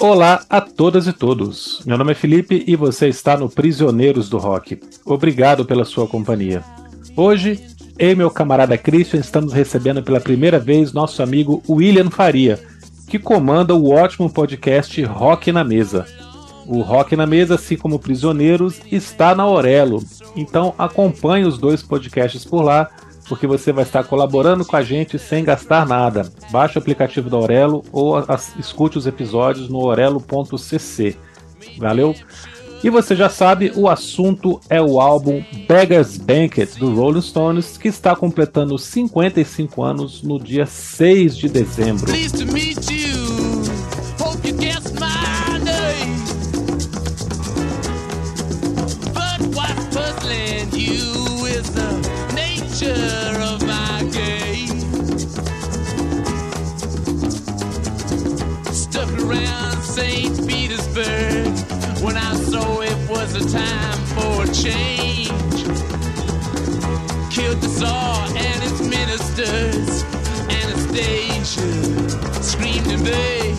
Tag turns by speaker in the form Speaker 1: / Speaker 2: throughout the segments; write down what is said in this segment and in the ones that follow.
Speaker 1: Olá a todas e todos. Meu nome é Felipe e você está no Prisioneiros do Rock. Obrigado pela sua companhia. Hoje, eu e meu camarada Christian estamos recebendo pela primeira vez nosso amigo William Faria, que comanda o ótimo podcast Rock na Mesa. O Rock na Mesa, assim como Prisioneiros, está na Aurelo. Então acompanhe os dois podcasts por lá porque você vai estar colaborando com a gente sem gastar nada. Baixe o aplicativo da Aurelo ou as, escute os episódios no orelo.cc. Valeu? E você já sabe, o assunto é o álbum Beggar's Banquet do Rolling Stones, que está completando 55 anos no dia 6 de dezembro. Time for a change. Killed the Tsar and its ministers. Anastasia screamed in vain.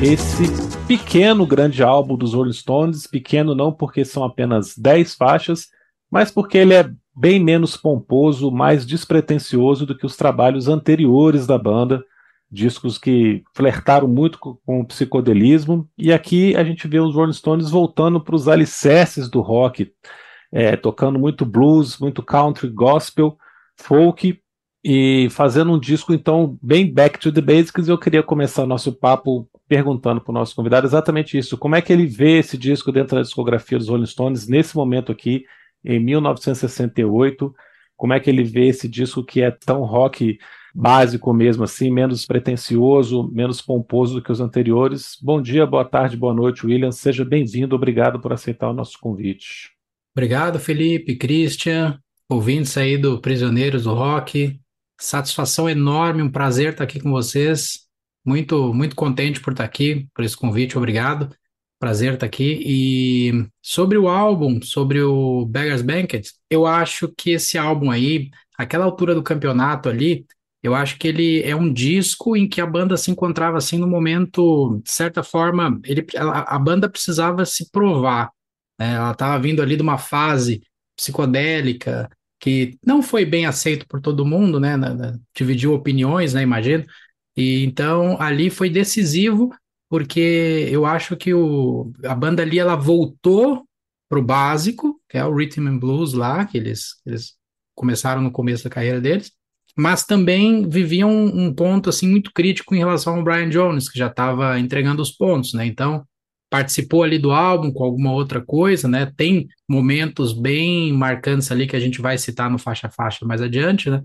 Speaker 1: Esse pequeno grande álbum dos Rolling Stones, pequeno não porque são apenas 10 faixas, mas porque ele é bem menos pomposo, mais despretensioso do que os trabalhos anteriores da banda, discos que flertaram muito com o psicodelismo, e aqui a gente vê os Rolling Stones voltando para os alicerces do rock, é, tocando muito blues, muito country, gospel, folk, e fazendo um disco, então, bem back to the basics. Eu queria começar nosso papo perguntando para o nosso convidado exatamente isso: como é que ele vê esse disco dentro da discografia dos Rolling Stones, nesse momento aqui, em 1968? Como é que ele vê esse disco que é tão rock básico mesmo assim, menos pretensioso, menos pomposo do que os anteriores. Bom dia, boa tarde, boa noite, William. Seja bem-vindo, obrigado por aceitar o nosso convite.
Speaker 2: Obrigado, Felipe, Christian, ouvintes aí do Prisioneiros do Rock. Satisfação enorme, um prazer estar aqui com vocês. Muito, muito contente por estar aqui, por esse convite, obrigado. Prazer estar aqui. E sobre o álbum, sobre o Beggar's Banquet, eu acho que esse álbum aí, aquela altura do campeonato ali, eu acho que ele é um disco em que a banda se encontrava assim no momento, de certa forma, ele, a, banda precisava se provar. Né? Ela estava vindo ali de uma fase psicodélica que não foi bem aceito por todo mundo, né? Na, na, dividiu opiniões, né? Imagino. E então ali foi decisivo porque eu acho que o, a banda ali ela voltou pro básico, que é o rhythm and blues lá que eles, eles começaram no começo da carreira deles mas também viviam um, um, ponto assim muito crítico em relação ao Brian Jones, que já estava entregando os pontos, né? Então, participou ali do álbum com alguma outra coisa, né? Tem momentos bem marcantes ali que a gente vai citar no faixa faixa mais adiante, né?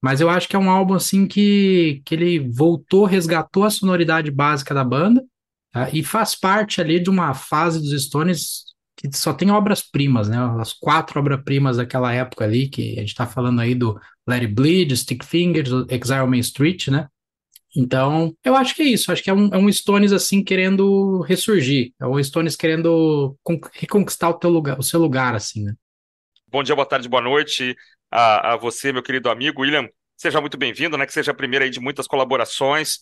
Speaker 2: Mas eu acho que é um álbum assim que, que ele voltou, resgatou a sonoridade básica da banda, tá? e faz parte ali de uma fase dos Stones que só tem obras-primas, né? As quatro obras-primas daquela época ali, que a gente está falando aí do Let It Bleed, Stick Fingers, Exile Main Street, né? Então, eu acho que é isso. Acho que é um, é um Stones assim querendo ressurgir. É um Stones querendo reconquistar o, teu lugar, o seu lugar, assim, né?
Speaker 3: Bom dia, boa tarde, boa noite a, a você, meu querido amigo William. Seja muito bem-vindo, né? Que seja a primeira aí de muitas colaborações.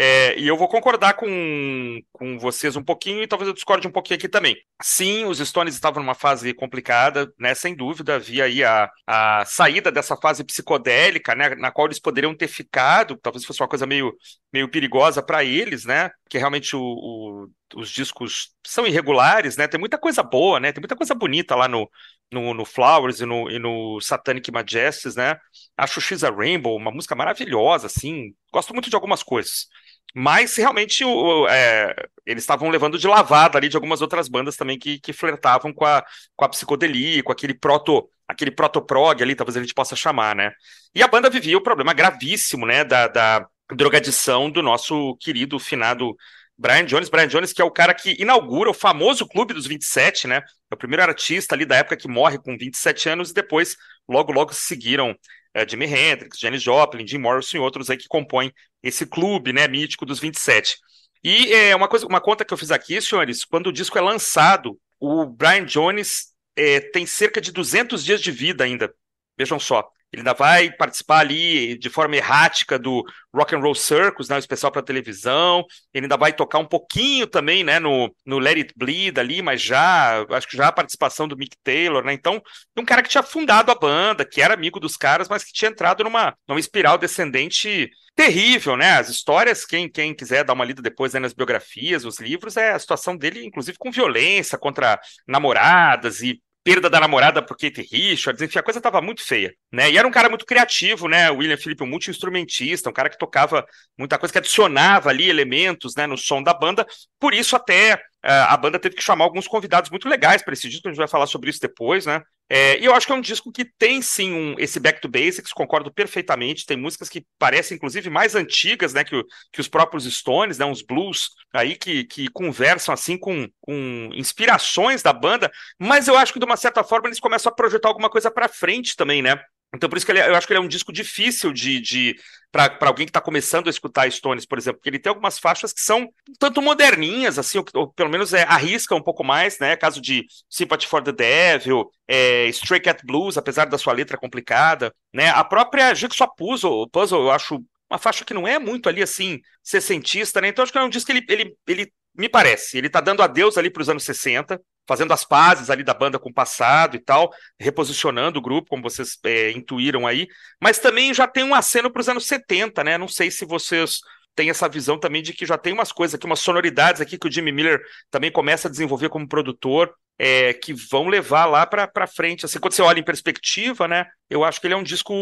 Speaker 3: É, e eu vou concordar com, com vocês um pouquinho e talvez eu discorde um pouquinho aqui também. Sim, os Stones estavam numa fase complicada, né? Sem dúvida, havia aí a, a saída dessa fase psicodélica, né? Na qual eles poderiam ter ficado, talvez fosse uma coisa meio, meio perigosa para eles, né? Que realmente o, o, os discos são irregulares, né? Tem muita coisa boa, né? Tem muita coisa bonita lá no, no, no Flowers e no, e no Satanic Majesties, né? Acho X a Rainbow uma música maravilhosa, assim. Gosto muito de algumas coisas. Mas realmente o, é, eles estavam levando de lavada ali de algumas outras bandas também que, que flertavam com a, com a psicodelia, com aquele proto aquele proto-prog ali, talvez a gente possa chamar, né? E a banda vivia o problema gravíssimo, né, da, da drogadição do nosso querido finado Brian Jones. Brian Jones, que é o cara que inaugura o famoso Clube dos 27, né? É o primeiro artista ali da época que morre com 27 anos e depois, logo, logo seguiram é, Jimi Hendrix, Janis Joplin, Jim Morrison e outros aí que compõem esse clube, né, mítico dos 27. E é uma coisa, uma conta que eu fiz aqui, senhores, quando o disco é lançado, o Brian Jones é, tem cerca de 200 dias de vida ainda. Vejam só. Ele ainda vai participar ali de forma errática do Rock and Roll Circus, né, o especial para televisão. Ele ainda vai tocar um pouquinho também, né, no, no Let It Bleed ali, mas já, acho que já a participação do Mick Taylor, né? Então, um cara que tinha fundado a banda, que era amigo dos caras, mas que tinha entrado numa, numa espiral descendente terrível, né? As histórias, quem, quem quiser dar uma lida depois né, nas biografias, os livros, é a situação dele, inclusive com violência contra namoradas e perda da namorada por Kate Richards, enfim, a coisa estava muito feia, né? E era um cara muito criativo, né? O William Phillippe, um multi-instrumentista, um cara que tocava muita coisa, que adicionava ali elementos, né, no som da banda. Por isso até a banda teve que chamar alguns convidados muito legais para esse disco, a gente vai falar sobre isso depois, né? É, e eu acho que é um disco que tem sim um, esse back to basics, concordo perfeitamente. Tem músicas que parecem, inclusive, mais antigas, né? Que, o, que os próprios Stones, né? Uns blues aí que, que conversam assim com, com inspirações da banda, mas eu acho que de uma certa forma eles começam a projetar alguma coisa para frente também, né? Então, por isso que ele, é, eu acho que ele é um disco difícil de, de para alguém que está começando a escutar Stones, por exemplo, porque ele tem algumas faixas que são tanto moderninhas, assim, ou, ou pelo menos é, arrisca um pouco mais, né? Caso de Sympathy for the Devil, é, Stray Cat Blues, apesar da sua letra complicada, né? A própria Jigsaw Puzzle, Puzzle eu acho uma faixa que não é muito ali assim, sessentista, né? Então acho que é um disco que ele, ele, ele me parece, ele tá dando adeus ali para os anos 60, fazendo as pazes ali da banda com o passado e tal, reposicionando o grupo, como vocês é, intuíram aí, mas também já tem um aceno para os anos 70, né? Não sei se vocês têm essa visão também de que já tem umas coisas aqui, umas sonoridades aqui que o Jimmy Miller também começa a desenvolver como produtor, é, que vão levar lá para frente. Assim, quando você olha em perspectiva, né? Eu acho que ele é um disco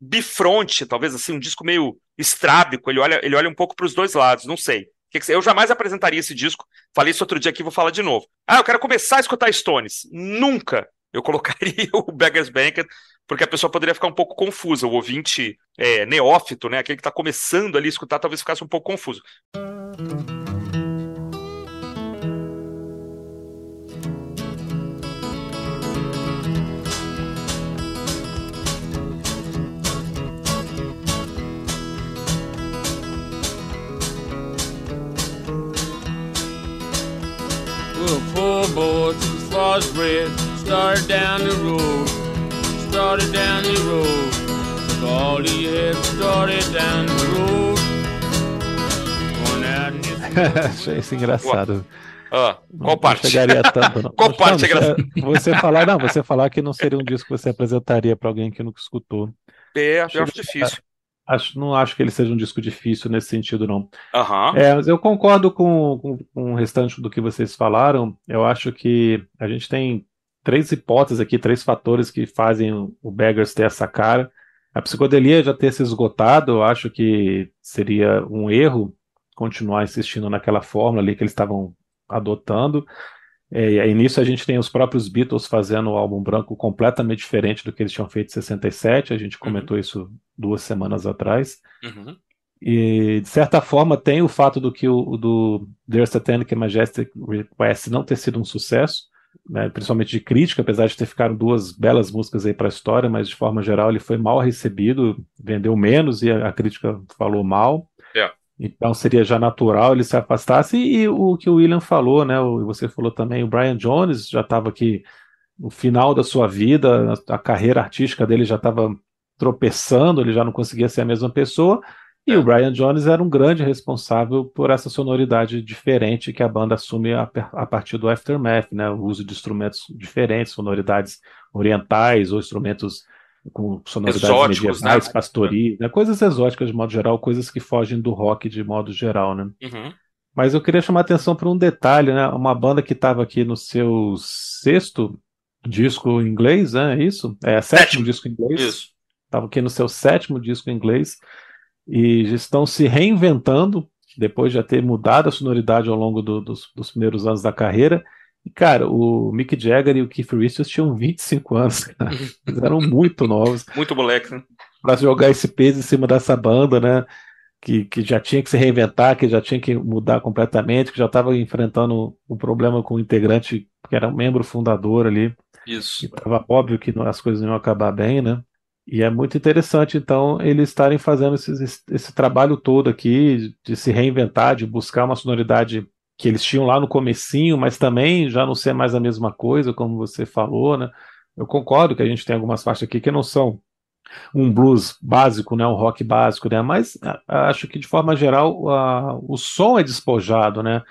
Speaker 3: bifronte, talvez assim, um disco meio estrábico. Ele olha, ele olha um pouco para os dois lados, não sei. Eu jamais apresentaria esse disco. Falei isso outro dia aqui, vou falar de novo. Ah, eu quero começar a escutar Stones. Nunca eu colocaria o Beggars Banquet, porque a pessoa poderia ficar um pouco confusa. O ouvinte é, neófito, né, aquele que está começando ali a escutar, talvez ficasse um pouco confuso. Red. Started down the road, started down the road. Took all he had, started down the road.
Speaker 1: Achei isso engraçado.
Speaker 3: Ah, qual parte?
Speaker 1: Não chegaria tanto, não.
Speaker 3: qual parte é engraçado?
Speaker 1: Você falar, não, você falar que não seria um disco que você apresentaria para alguém que nunca escutou.
Speaker 3: É, eu acho difícil.
Speaker 1: Acho, não acho que ele seja um disco difícil nesse sentido, não.
Speaker 3: Uhum.
Speaker 1: É, mas eu concordo com, com, com, o restante do que vocês falaram. Eu acho que a gente tem três hipóteses aqui, três fatores que fazem o Beggars ter essa cara. A psicodelia já ter se esgotado, eu acho que seria um erro continuar insistindo naquela fórmula ali que eles estavam adotando. É, e aí nisso a gente tem os próprios Beatles fazendo o álbum branco completamente diferente do que eles tinham feito em 67. A gente uhum. comentou uhum. isso duas semanas atrás. Uhum. E de certa forma tem o fato do que o do Dear Satanic Majestic Request não ter sido um sucesso, né, principalmente de crítica, apesar de ter ficado duas belas músicas aí para a história, mas de forma geral ele foi mal recebido, vendeu menos e a, a crítica falou mal. Então seria já natural ele se afastasse. E, e o que o William falou, né? O, você falou também, o Brian Jones já estava aqui no final da sua vida, a, a carreira artística dele já estava tropeçando, ele já não conseguia ser a mesma pessoa. E é. o Brian Jones era um grande responsável por essa sonoridade diferente que a banda assume a, a, partir do Aftermath, né? O uso de instrumentos diferentes, sonoridades orientais ou instrumentos com sonoridades
Speaker 3: Exóticos,
Speaker 1: medievais, né? né? coisas exóticas de modo geral, coisas que fogem do rock de modo geral, né?
Speaker 3: Uhum.
Speaker 1: Mas eu queria chamar a atenção para um detalhe, né? Uma banda que estava aqui no seu sexto disco em inglês, né? É isso? É, sétimo, sétimo disco em inglês.
Speaker 3: Isso.
Speaker 1: Estava aqui no seu sétimo disco em inglês e estão se reinventando depois de já ter mudado a sonoridade ao longo do, dos, dos primeiros anos da carreira e, cara, o Mick Jagger e o Keith Richards tinham 25 anos, cara. Eles eram muito novos.
Speaker 3: Muito moleque, né?
Speaker 1: Pra jogar esse peso em cima dessa banda, né? Que, que já tinha que se reinventar, que já tinha que mudar completamente, que já estava enfrentando um problema com o integrante que era um membro fundador ali.
Speaker 3: Isso.
Speaker 1: Estava óbvio que as coisas não iam acabar bem, né? E é muito interessante, então, eles estarem fazendo esse, esse trabalho todo aqui de se reinventar, de buscar uma sonoridade que eles tinham lá no comecinho, mas também já não ser mais a mesma coisa, como você falou, né? Eu concordo que a gente tem algumas faixas aqui que não são um blues básico, né, um rock básico, né, mas acho que de forma geral a, o som é despojado, né,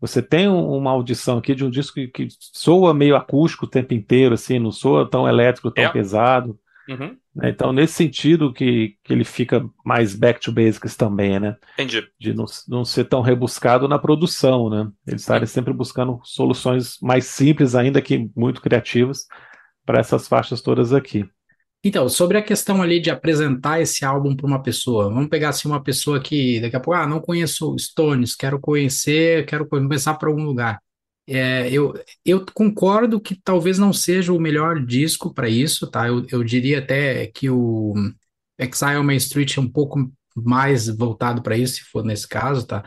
Speaker 1: você tem uma audição aqui de um disco que, que, soa meio acústico o tempo inteiro, assim, não soa tão elétrico, tão é. pesado.
Speaker 3: Uhum.
Speaker 1: Né? Então, nesse sentido que, que ele fica mais back to basics também, né?
Speaker 3: Entendi.
Speaker 1: De não, não ser tão rebuscado na produção, né? Eles estarem sempre buscando soluções mais simples, ainda que muito criativas, para essas faixas todas aqui.
Speaker 2: Então, sobre a questão ali de apresentar esse álbum para uma pessoa, vamos pegar assim uma pessoa que daqui a pouco, ah, não conheço Stones, quero conhecer, quero começar para algum lugar. É, eu, eu concordo que talvez não seja o melhor disco para isso, tá? Eu, eu diria até que o Exile Main Street é um pouco mais voltado para isso, se for nesse caso, tá?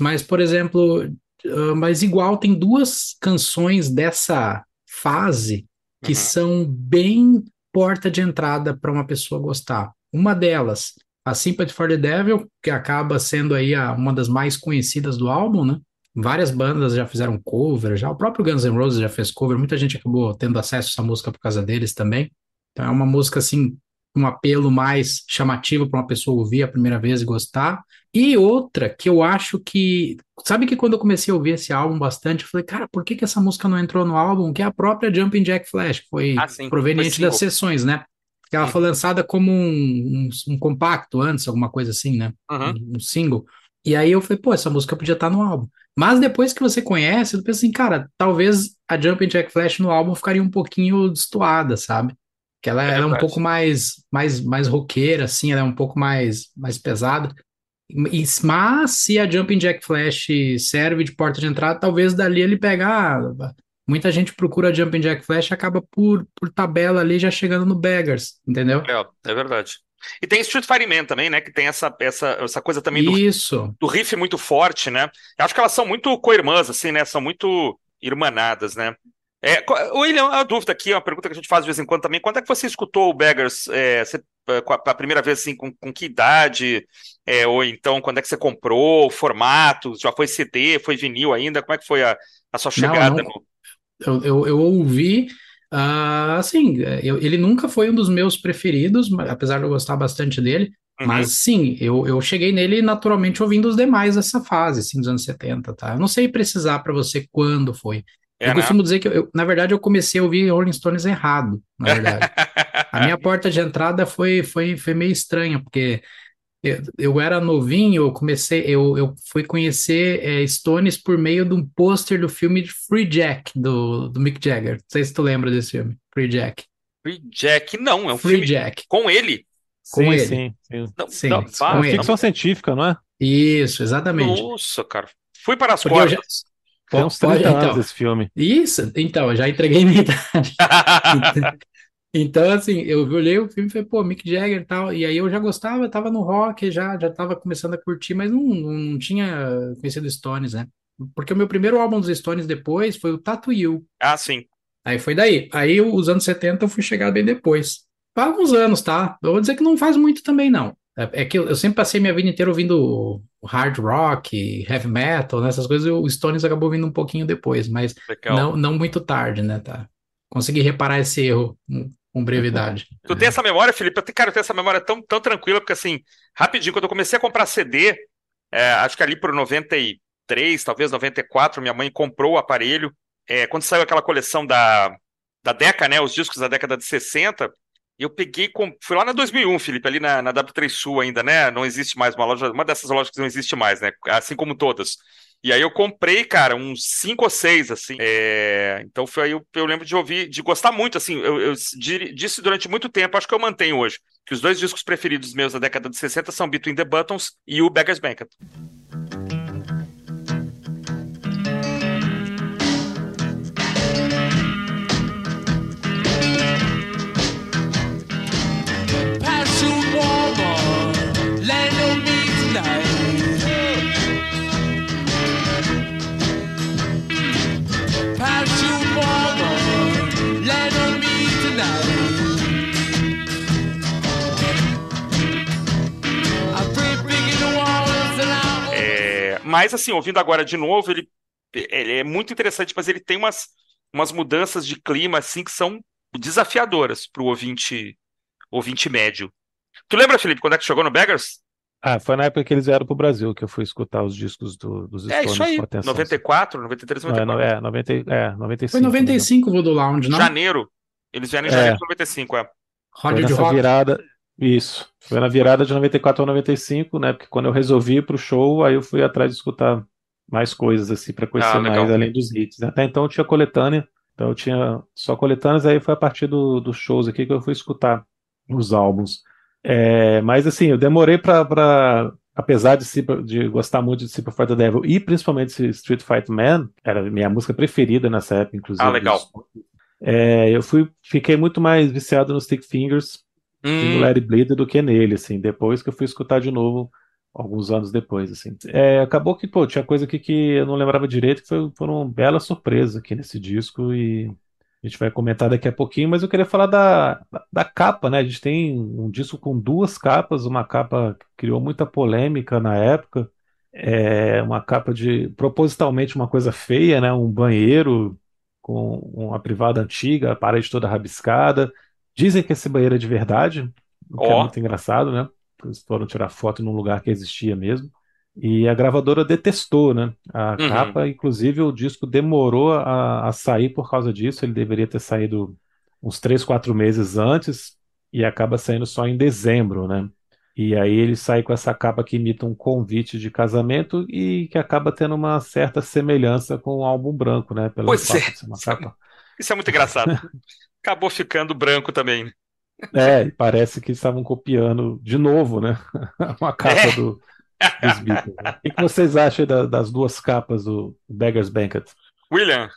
Speaker 2: Mas, por exemplo, uh, mas igual tem duas canções dessa fase que uhum. são bem porta de entrada para uma pessoa gostar. Uma delas, a Sympathy for the Devil, que acaba sendo aí a, uma das mais conhecidas do álbum, né? Várias bandas já fizeram cover, já o próprio Guns N' Roses já fez cover, muita gente acabou tendo acesso a essa música por causa deles também. Então é uma música assim um apelo mais chamativo para uma pessoa ouvir a primeira vez e gostar. E outra que eu acho que. Sabe que quando eu comecei a ouvir esse álbum bastante, eu falei, cara, por que, que essa música não entrou no álbum? Que é a própria Jumping Jack Flash, que foi ah, proveniente foi das sessões, né? Que ela foi lançada como um, um, um, compacto antes, alguma coisa assim, né?
Speaker 3: Uhum.
Speaker 2: Um, um, single. E aí eu falei, pô, essa música podia estar no álbum. Mas depois que você conhece, eu penso assim, cara, talvez a Jumping Jack Flash no álbum ficaria um pouquinho destoada, sabe? que ela, é, ela é um pouco mais, mais, mais roqueira, assim, ela é um pouco mais, mais pesada. Mas se a Jumping Jack Flash serve de porta de entrada, talvez dali ele pegar. Ah, muita gente procura Jumping Jack Flash e acaba por, por tabela ali já chegando no Beggars, entendeu?
Speaker 3: É, é verdade. E tem Street Fighter Man também, né? Que tem essa, essa, essa coisa também do,
Speaker 2: Isso.
Speaker 3: do riff muito forte, né? Eu acho que elas são muito co-irmãs, assim, né? São muito irmanadas, né? É, William, a dúvida aqui, uma pergunta que a gente faz de vez em quando também. Quando é que você escutou o Beggars é, você, é, a primeira vez, assim, com, com que idade? É, ou então, quando é que você comprou? Formato? Já foi CD? Foi vinil ainda? Como é que foi a, a sua chegada? Não, não. No...
Speaker 2: Eu, eu, eu, ouvi, uh, assim, eu, ele nunca foi um dos meus preferidos, apesar de eu gostar bastante dele. Uhum. Mas sim, eu, eu cheguei nele naturalmente ouvindo os demais dessa fase, assim, dos anos 70, tá? Eu não sei precisar para você quando foi. É, eu né? costumo dizer que, eu, na verdade, eu comecei a ouvir Rolling Stones errado, na verdade. a minha porta de entrada foi, foi, foi meio estranha, porque eu, eu era novinho, eu comecei, eu, eu fui conhecer é, Stones por meio de um pôster do filme Free Jack, do, do Mick Jagger. Não sei se tu lembra desse filme, Free Jack.
Speaker 3: Free Jack, não, é um
Speaker 2: Free
Speaker 3: filme
Speaker 2: Jack.
Speaker 3: com ele.
Speaker 2: Com
Speaker 1: sim,
Speaker 2: ele.
Speaker 1: Sim, sim.
Speaker 2: Não, sim,
Speaker 3: não,
Speaker 2: com
Speaker 1: ele. Ficção científica, não é?
Speaker 2: Isso, exatamente.
Speaker 3: Nossa, cara. Fui para as
Speaker 2: Porque já-
Speaker 3: cordas.
Speaker 1: Tem uns 30
Speaker 2: Pode-
Speaker 1: anos
Speaker 2: então.
Speaker 1: esse filme.
Speaker 2: Isso, então, eu já entreguei minha idade. Então, assim, eu olhei o filme e falei, pô, Mick Jagger e tal, e aí eu já gostava, tava no rock, já, já tava começando a curtir, mas não, não tinha conhecido Stones, né? Porque o meu primeiro álbum dos Stones depois foi o Tattoo You.
Speaker 3: ah, sim.
Speaker 2: Aí foi daí. Aí os anos 70 eu fui chegar bem depois. Faz alguns anos, tá? Eu vou dizer que não faz muito também, não. É, é que eu, eu sempre passei minha vida inteira ouvindo hard rock, heavy metal, né? Essas coisas, o Stones acabou vindo um pouquinho depois, mas
Speaker 3: Legal.
Speaker 2: não, não muito tarde, né? Tá? Consegui reparar esse erro com, brevidade.
Speaker 3: Tu tem essa memória, Felipe? Eu tenho, cara, eu tenho essa memória tão, tão tranquila, porque assim, rapidinho, quando eu comecei a comprar CD, é, acho que ali por 93, talvez 94, minha mãe comprou o aparelho. É, quando saiu aquela coleção da, da Deca, né? Os discos da década de 60, eu peguei, fui lá na 2001, Felipe, ali na, na W3 Sul ainda, né? Não existe mais uma loja, uma dessas lojas que não existe mais, né? Assim como todas. E aí eu comprei, cara, uns cinco ou seis, assim. É, Então foi aí eu, eu lembro de ouvir, de gostar muito, assim. Eu, eu di- disse durante muito tempo, acho que eu mantenho hoje, que os dois discos preferidos meus da década de 60 são Between the Buttons e o Beggar's Banquet. Mas, assim, ouvindo agora de novo, ele, ele é muito interessante, mas ele tem umas, umas mudanças de clima, assim, que são desafiadoras para o ouvinte ouvinte médio. Tu lembra, Felipe, quando é que chegou no Beggars?
Speaker 1: Ah, foi na época que eles vieram pro Brasil que eu fui escutar os discos do, dos
Speaker 3: É
Speaker 1: Stones
Speaker 3: isso aí,
Speaker 1: com atenção.
Speaker 3: 94, 93,
Speaker 1: Não, é,
Speaker 3: 94.
Speaker 1: no- é, 90, é, 95.
Speaker 2: Foi 95 o Voodoo Lounge, não?
Speaker 3: Janeiro. Eles vieram em
Speaker 1: É.
Speaker 3: janeiro de 95, é.
Speaker 1: Foi
Speaker 2: Rádio de rock.
Speaker 1: virada. Isso. Foi na virada de 94 a 95, né? Porque quando eu resolvi ir pro show, aí eu fui atrás de escutar mais coisas, assim, pra conhecer
Speaker 3: Ah,
Speaker 1: mais além dos hits. Até então eu tinha coletânea, então eu tinha só coletâneas, aí foi a partir do- dos shows aqui que eu fui escutar os álbuns. É, mas assim, eu demorei pra apesar de, de gostar muito de Super the Devil e principalmente Street Fight Man, era a minha música preferida nessa época, inclusive.
Speaker 3: Ah, legal.
Speaker 1: É, eu fui, fiquei muito mais viciado no Stick Fingers
Speaker 3: Hum,
Speaker 1: It Bleed do que nele, assim, depois que eu fui escutar de novo, alguns anos depois, assim. É, acabou que, pô, tinha coisa aqui que eu não lembrava direito, que foi, foram belas surpresas aqui nesse disco e a gente vai comentar daqui a pouquinho, mas eu queria falar da, da, da capa, né? A gente tem um disco com duas capas, uma capa que criou muita polêmica na época, é uma capa de, propositalmente uma coisa feia, né? Um banheiro com uma privada antiga, a parede toda rabiscada, Dizem que esse banheiro é de verdade, o que é
Speaker 3: Ó.
Speaker 1: muito engraçado, né? Eles foram tirar foto num lugar que existia mesmo. E a gravadora detestou, né? A
Speaker 3: Uhum.
Speaker 1: capa, inclusive, o disco demorou a, a sair por causa disso. Ele deveria ter saído uns três, quatro meses antes e acaba saindo só em dezembro, né? E aí ele sai com essa capa que imita um convite de casamento e que acaba tendo uma certa semelhança com o álbum branco, né? Pelo
Speaker 3: Pois é.
Speaker 1: uma capa
Speaker 3: Isso é muito engraçado. Acabou ficando branco também. né?
Speaker 1: É, e parece que estavam copiando de novo, né? Uma capa
Speaker 3: É.
Speaker 1: do, dos Beatles. né? O que vocês acham da- das duas capas do Beggar's Banquet?
Speaker 3: William,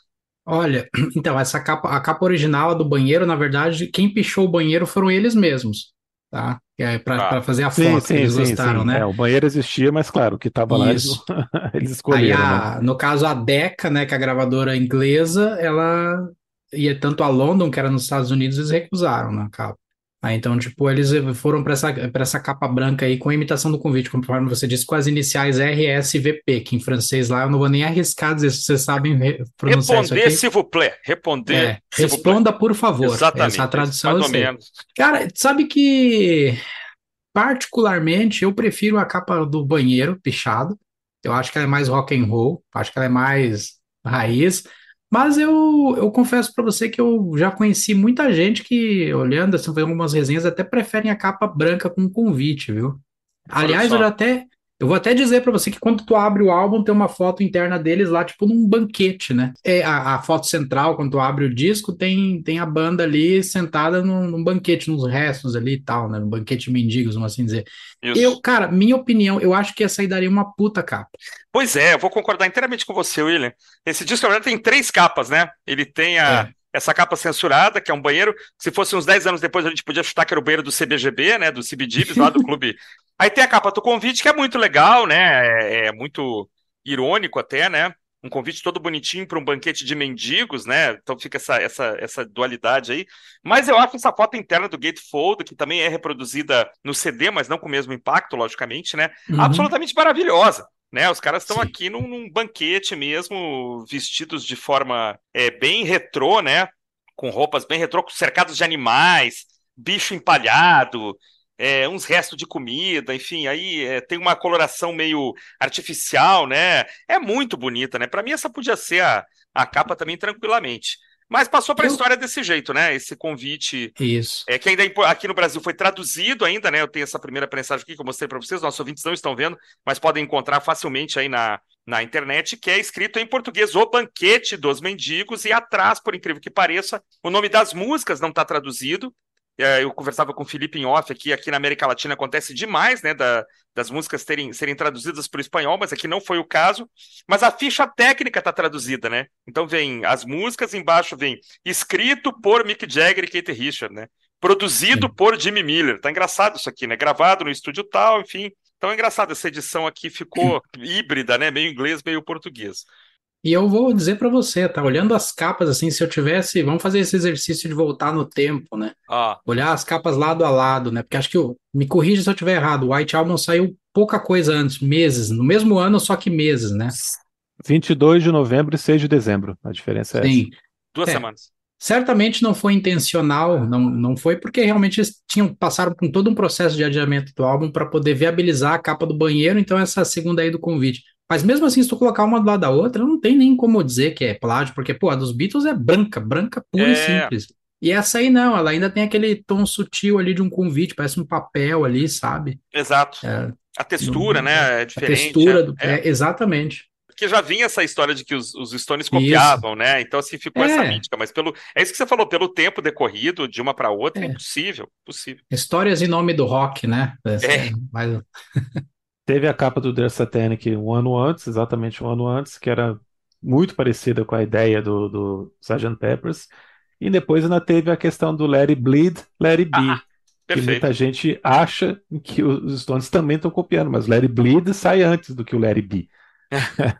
Speaker 2: Olha, então, essa capa, a capa original a do banheiro, na verdade, quem pichou o banheiro foram eles mesmos, tá? É pra,
Speaker 3: Tá.
Speaker 2: pra fazer a foto que eles gostaram, né?
Speaker 1: É, o banheiro existia, mas claro, o que estava lá eles,
Speaker 2: Isso.
Speaker 1: eles
Speaker 2: Aí,
Speaker 1: escolheram, né?
Speaker 2: a, no caso, a Decca, né, que é a gravadora inglesa, ela ia tanto a London, que era nos Estados Unidos, eles recusaram na capa. Aí, então, tipo, eles foram para essa, pra essa capa branca aí com a imitação do convite, conforme você disse, com as iniciais RSVP, que em francês lá eu não vou nem arriscar dizer se vocês sabem pronunciar isso
Speaker 3: responder,
Speaker 2: aqui.
Speaker 3: s'il vous plaît. Responder,
Speaker 2: É, responda por favor.
Speaker 3: Exatamente.
Speaker 2: Essa é tradução
Speaker 3: mais ou menos.
Speaker 2: Cara, sabe que particularmente eu prefiro a capa do banheiro pichado. Eu acho que ela é mais rock and roll, acho que ela é mais raiz. Mas eu, eu confesso pra você que eu já conheci muita gente que, olhando assim, fazendo algumas resenhas, até preferem a capa branca com convite, viu? Aliás,
Speaker 3: só.
Speaker 2: eu já até eu vou até dizer pra você que quando tu abre o álbum tem uma foto interna deles lá, tipo num banquete, né? É a, a foto central, quando tu abre o disco, tem, tem a banda ali sentada num, num banquete, nos restos ali e tal, né? Um banquete mendigos, vamos assim dizer.
Speaker 3: Isso.
Speaker 2: Eu, cara, minha opinião, eu acho que essa aí daria uma puta capa.
Speaker 3: Pois é, eu vou concordar inteiramente com você, William. Esse disco, na verdade, tem três capas, né? Ele tem a,
Speaker 2: É.
Speaker 3: essa capa censurada, que é um banheiro. Se fosse uns 10 anos depois, a gente podia chutar que era o banheiro do CBGB, né? Do CBGBs, lá do clube. Aí tem a capa do convite, que é muito legal, né? É, é muito irônico até, né? Um convite todo bonitinho para um banquete de mendigos, né? Então fica essa, essa, essa dualidade aí. Mas eu acho essa foto interna do Gatefold, que também é reproduzida no CD, mas não com o mesmo impacto, logicamente, né?
Speaker 2: Uhum.
Speaker 3: absolutamente maravilhosa. Né, os caras estão aqui num, num banquete mesmo, vestidos de forma é, bem retrô, né? Com roupas bem retrô, cercados de animais, bicho empalhado, é, uns restos de comida, enfim, aí é, tem uma coloração meio artificial, né? É muito bonita, né? Para mim, essa podia ser a, a capa também tranquilamente. Mas passou para a
Speaker 2: Eu-
Speaker 3: história desse jeito, né? Esse convite
Speaker 2: Isso.
Speaker 3: é, que ainda é aqui no Brasil foi traduzido ainda, né? Eu tenho essa primeira prensagem aqui que eu mostrei para vocês, nossos ouvintes não estão vendo, mas podem encontrar facilmente aí na, na internet, que é escrito em português O Banquete dos Mendigos, e atrás, por incrível que pareça, o nome das músicas não está traduzido. Eu conversava com o Felipe em off aqui, aqui na América Latina acontece demais, né? Da, das músicas terem, serem traduzidas para o espanhol, mas aqui não foi o caso. Mas a ficha técnica está traduzida, né? Então vem as músicas, embaixo vem escrito por Mick Jagger e Kate Richard, né? Produzido
Speaker 2: Sim.
Speaker 3: por Jimmy Miller. Tá engraçado isso aqui, né? Gravado no estúdio tal, enfim. Então é engraçado, essa edição aqui ficou híbrida, né? Meio inglês, meio português.
Speaker 2: E eu vou dizer pra você, tá? Olhando as capas assim, se eu tivesse, vamos fazer esse exercício de voltar no tempo, né?
Speaker 3: Ah,
Speaker 2: Olhar as capas lado a lado, né? Porque acho que eu, me corrija se eu estiver errado, o White Album saiu pouca coisa antes, meses, no mesmo ano, só que meses, né?
Speaker 1: 22 de novembro e 6 de dezembro. A diferença é essa.
Speaker 2: Sim.
Speaker 3: duas
Speaker 2: É.
Speaker 3: semanas.
Speaker 2: Certamente não foi intencional, não, não foi porque realmente eles tinham, passaram por todo um processo de adiamento do álbum para poder viabilizar a capa do banheiro, então essa segunda aí do convite. Mas mesmo assim, se tu colocar uma do lado da outra, não tem nem como dizer que é plágio, porque, pô, a dos Beatles é branca, branca pura é... e simples. E essa aí não, ela ainda tem aquele tom sutil ali de um convite, parece um papel ali, sabe?
Speaker 3: Exato. É, a textura, né? É diferente.
Speaker 2: A textura, do, é, é exatamente
Speaker 3: porque já vinha essa história de que os, os Stones copiavam, isso. né? Então, assim, ficou é. essa mítica. Mas pelo. É isso que você falou, pelo tempo decorrido, de uma para outra, é. é impossível. Possível.
Speaker 2: Histórias em nome do rock, né?
Speaker 3: É.
Speaker 1: Mas... Teve a capa do The Satanic um ano antes, exatamente um ano antes, que era muito parecida com a ideia do, do Sgt. Peppers. E depois ainda teve a questão do It Bleed, It Be. Ah, que muita gente acha que os Stones também estão copiando, mas It Bleed sai antes do que o It Be.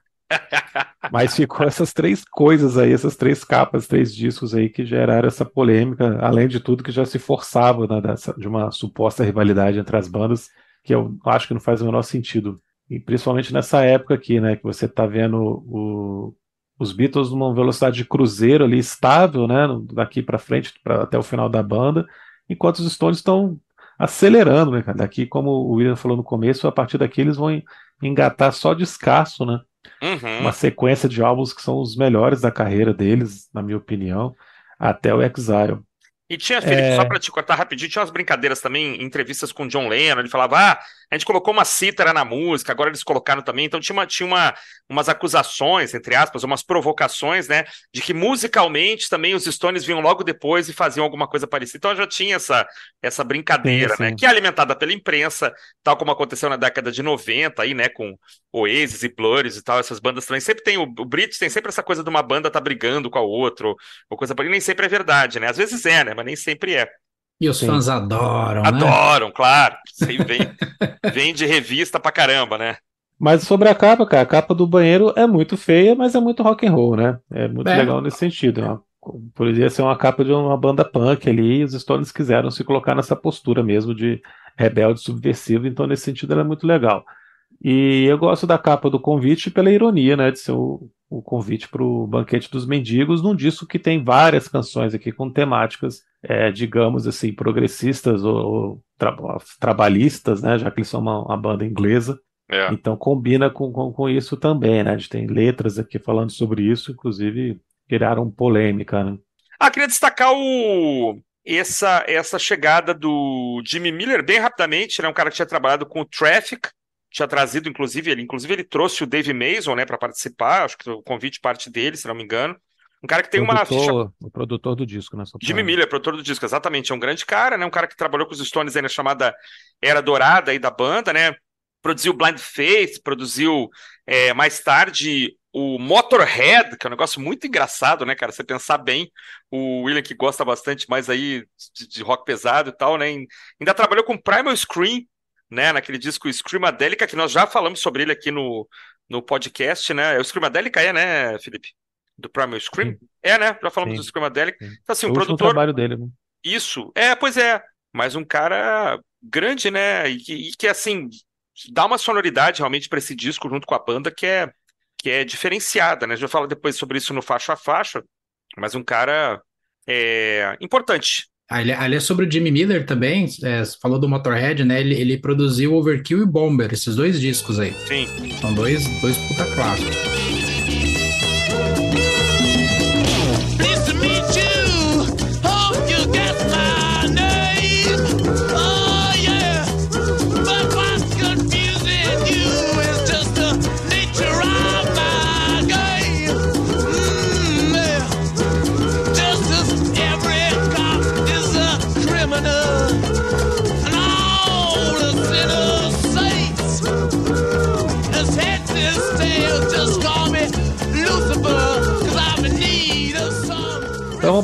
Speaker 1: Mas ficou essas três coisas aí, essas três capas, três discos aí que geraram essa polêmica, além de tudo que já se forçava né, dessa, de uma suposta rivalidade entre as bandas, que eu acho que não faz o menor sentido. E principalmente nessa época aqui, né, que você está vendo o, os Beatles numa velocidade de cruzeiro ali estável, né, daqui para frente, pra, até o final da banda, enquanto os Stones estão acelerando, né, cara? Daqui, como o William falou no começo, a partir daqui eles vão engatar só de escasso, né? Uhum. Uma sequência de álbuns que são os melhores da carreira deles, na minha opinião, até o Exile.
Speaker 3: E tinha, Felipe, é... só para te cortar rapidinho, tinha umas brincadeiras também, entrevistas com John Lennon, ele falava, ah, a gente colocou uma cítara na música, agora eles colocaram também, então tinha, uma, tinha uma, umas acusações, entre aspas, umas provocações, né, de que musicalmente também os Stones vinham logo depois e faziam alguma coisa parecida, então já tinha essa, essa brincadeira, sim, sim. né, que é alimentada pela imprensa, tal como aconteceu na década de 90 aí, né, com Oasis e Blurs e tal, essas bandas também, sempre tem, o, o Brits tem sempre essa coisa de uma banda tá brigando com a outra, ou coisa, nem sempre é verdade, né, às vezes é, né, mas nem sempre é.
Speaker 2: E os Sim. fãs adoram,
Speaker 3: né? Adoram, claro. Isso aí vem, vem de revista pra caramba, né?
Speaker 1: Mas sobre a capa, cara, a capa do banheiro é muito feia, mas é muito rock and roll, né? É muito é. legal nesse sentido. Né? Poderia ser uma capa de uma banda punk ali, e os Stones quiseram se colocar nessa postura mesmo de rebelde subversivo, então nesse sentido ela é muito legal. E eu gosto da capa do convite pela ironia, né, de ser o, o convite para o Banquete dos Mendigos, num disco que tem várias canções aqui com temáticas, é, digamos assim, progressistas ou, ou tra trabalhistas, né, já que eles são uma, uma banda inglesa. É. Então combina com, com, com, isso também, né? A gente tem letras aqui falando sobre isso, inclusive criaram polêmica, né?
Speaker 3: Ah, queria destacar o, essa, essa chegada do Jimmy Miller bem rapidamente, né? Um cara que tinha trabalhado com o Traffic, tinha trazido, inclusive, ele, inclusive ele trouxe o Dave Mason, né, para participar, acho que o convite parte dele, se não me engano. Um cara que tem
Speaker 1: produtor,
Speaker 3: uma ficha...
Speaker 1: O produtor do disco, né?
Speaker 3: Jimmy Miller, produtor do disco, exatamente. É um grande cara, né? Um cara que trabalhou com os Stones aí na chamada Era Dourada aí da banda, né? Produziu Blind Faith, produziu é, mais tarde o Motorhead, que é um negócio muito engraçado, né, cara? Você pensar bem, o William que gosta bastante mais aí de, de rock pesado e tal, né? Ainda trabalhou com Primal Scream, né, naquele disco Screamadelica, que nós já falamos sobre ele aqui no, no podcast, né? É o Screamadelica é, né, Felipe? Do Primal Scream? Sim. É, né? Já falamos Sim. do Screamadelica. Então, assim, o, o produtor...
Speaker 1: trabalho dele, né?
Speaker 3: Isso. É, pois é. Mas um cara grande, né? E que, e que assim, dá uma sonoridade realmente para esse disco junto com a banda que é, que é diferenciada, né? A gente vai falar depois sobre isso no faixa a faixa, mas um cara é, importante
Speaker 2: Ali, é sobre o Jimmy Miller também, é, falou do Motorhead, né? Ele, ele produziu Overkill e Bomber, esses dois discos aí.
Speaker 3: Sim.
Speaker 2: São dois, dois puta clássicos.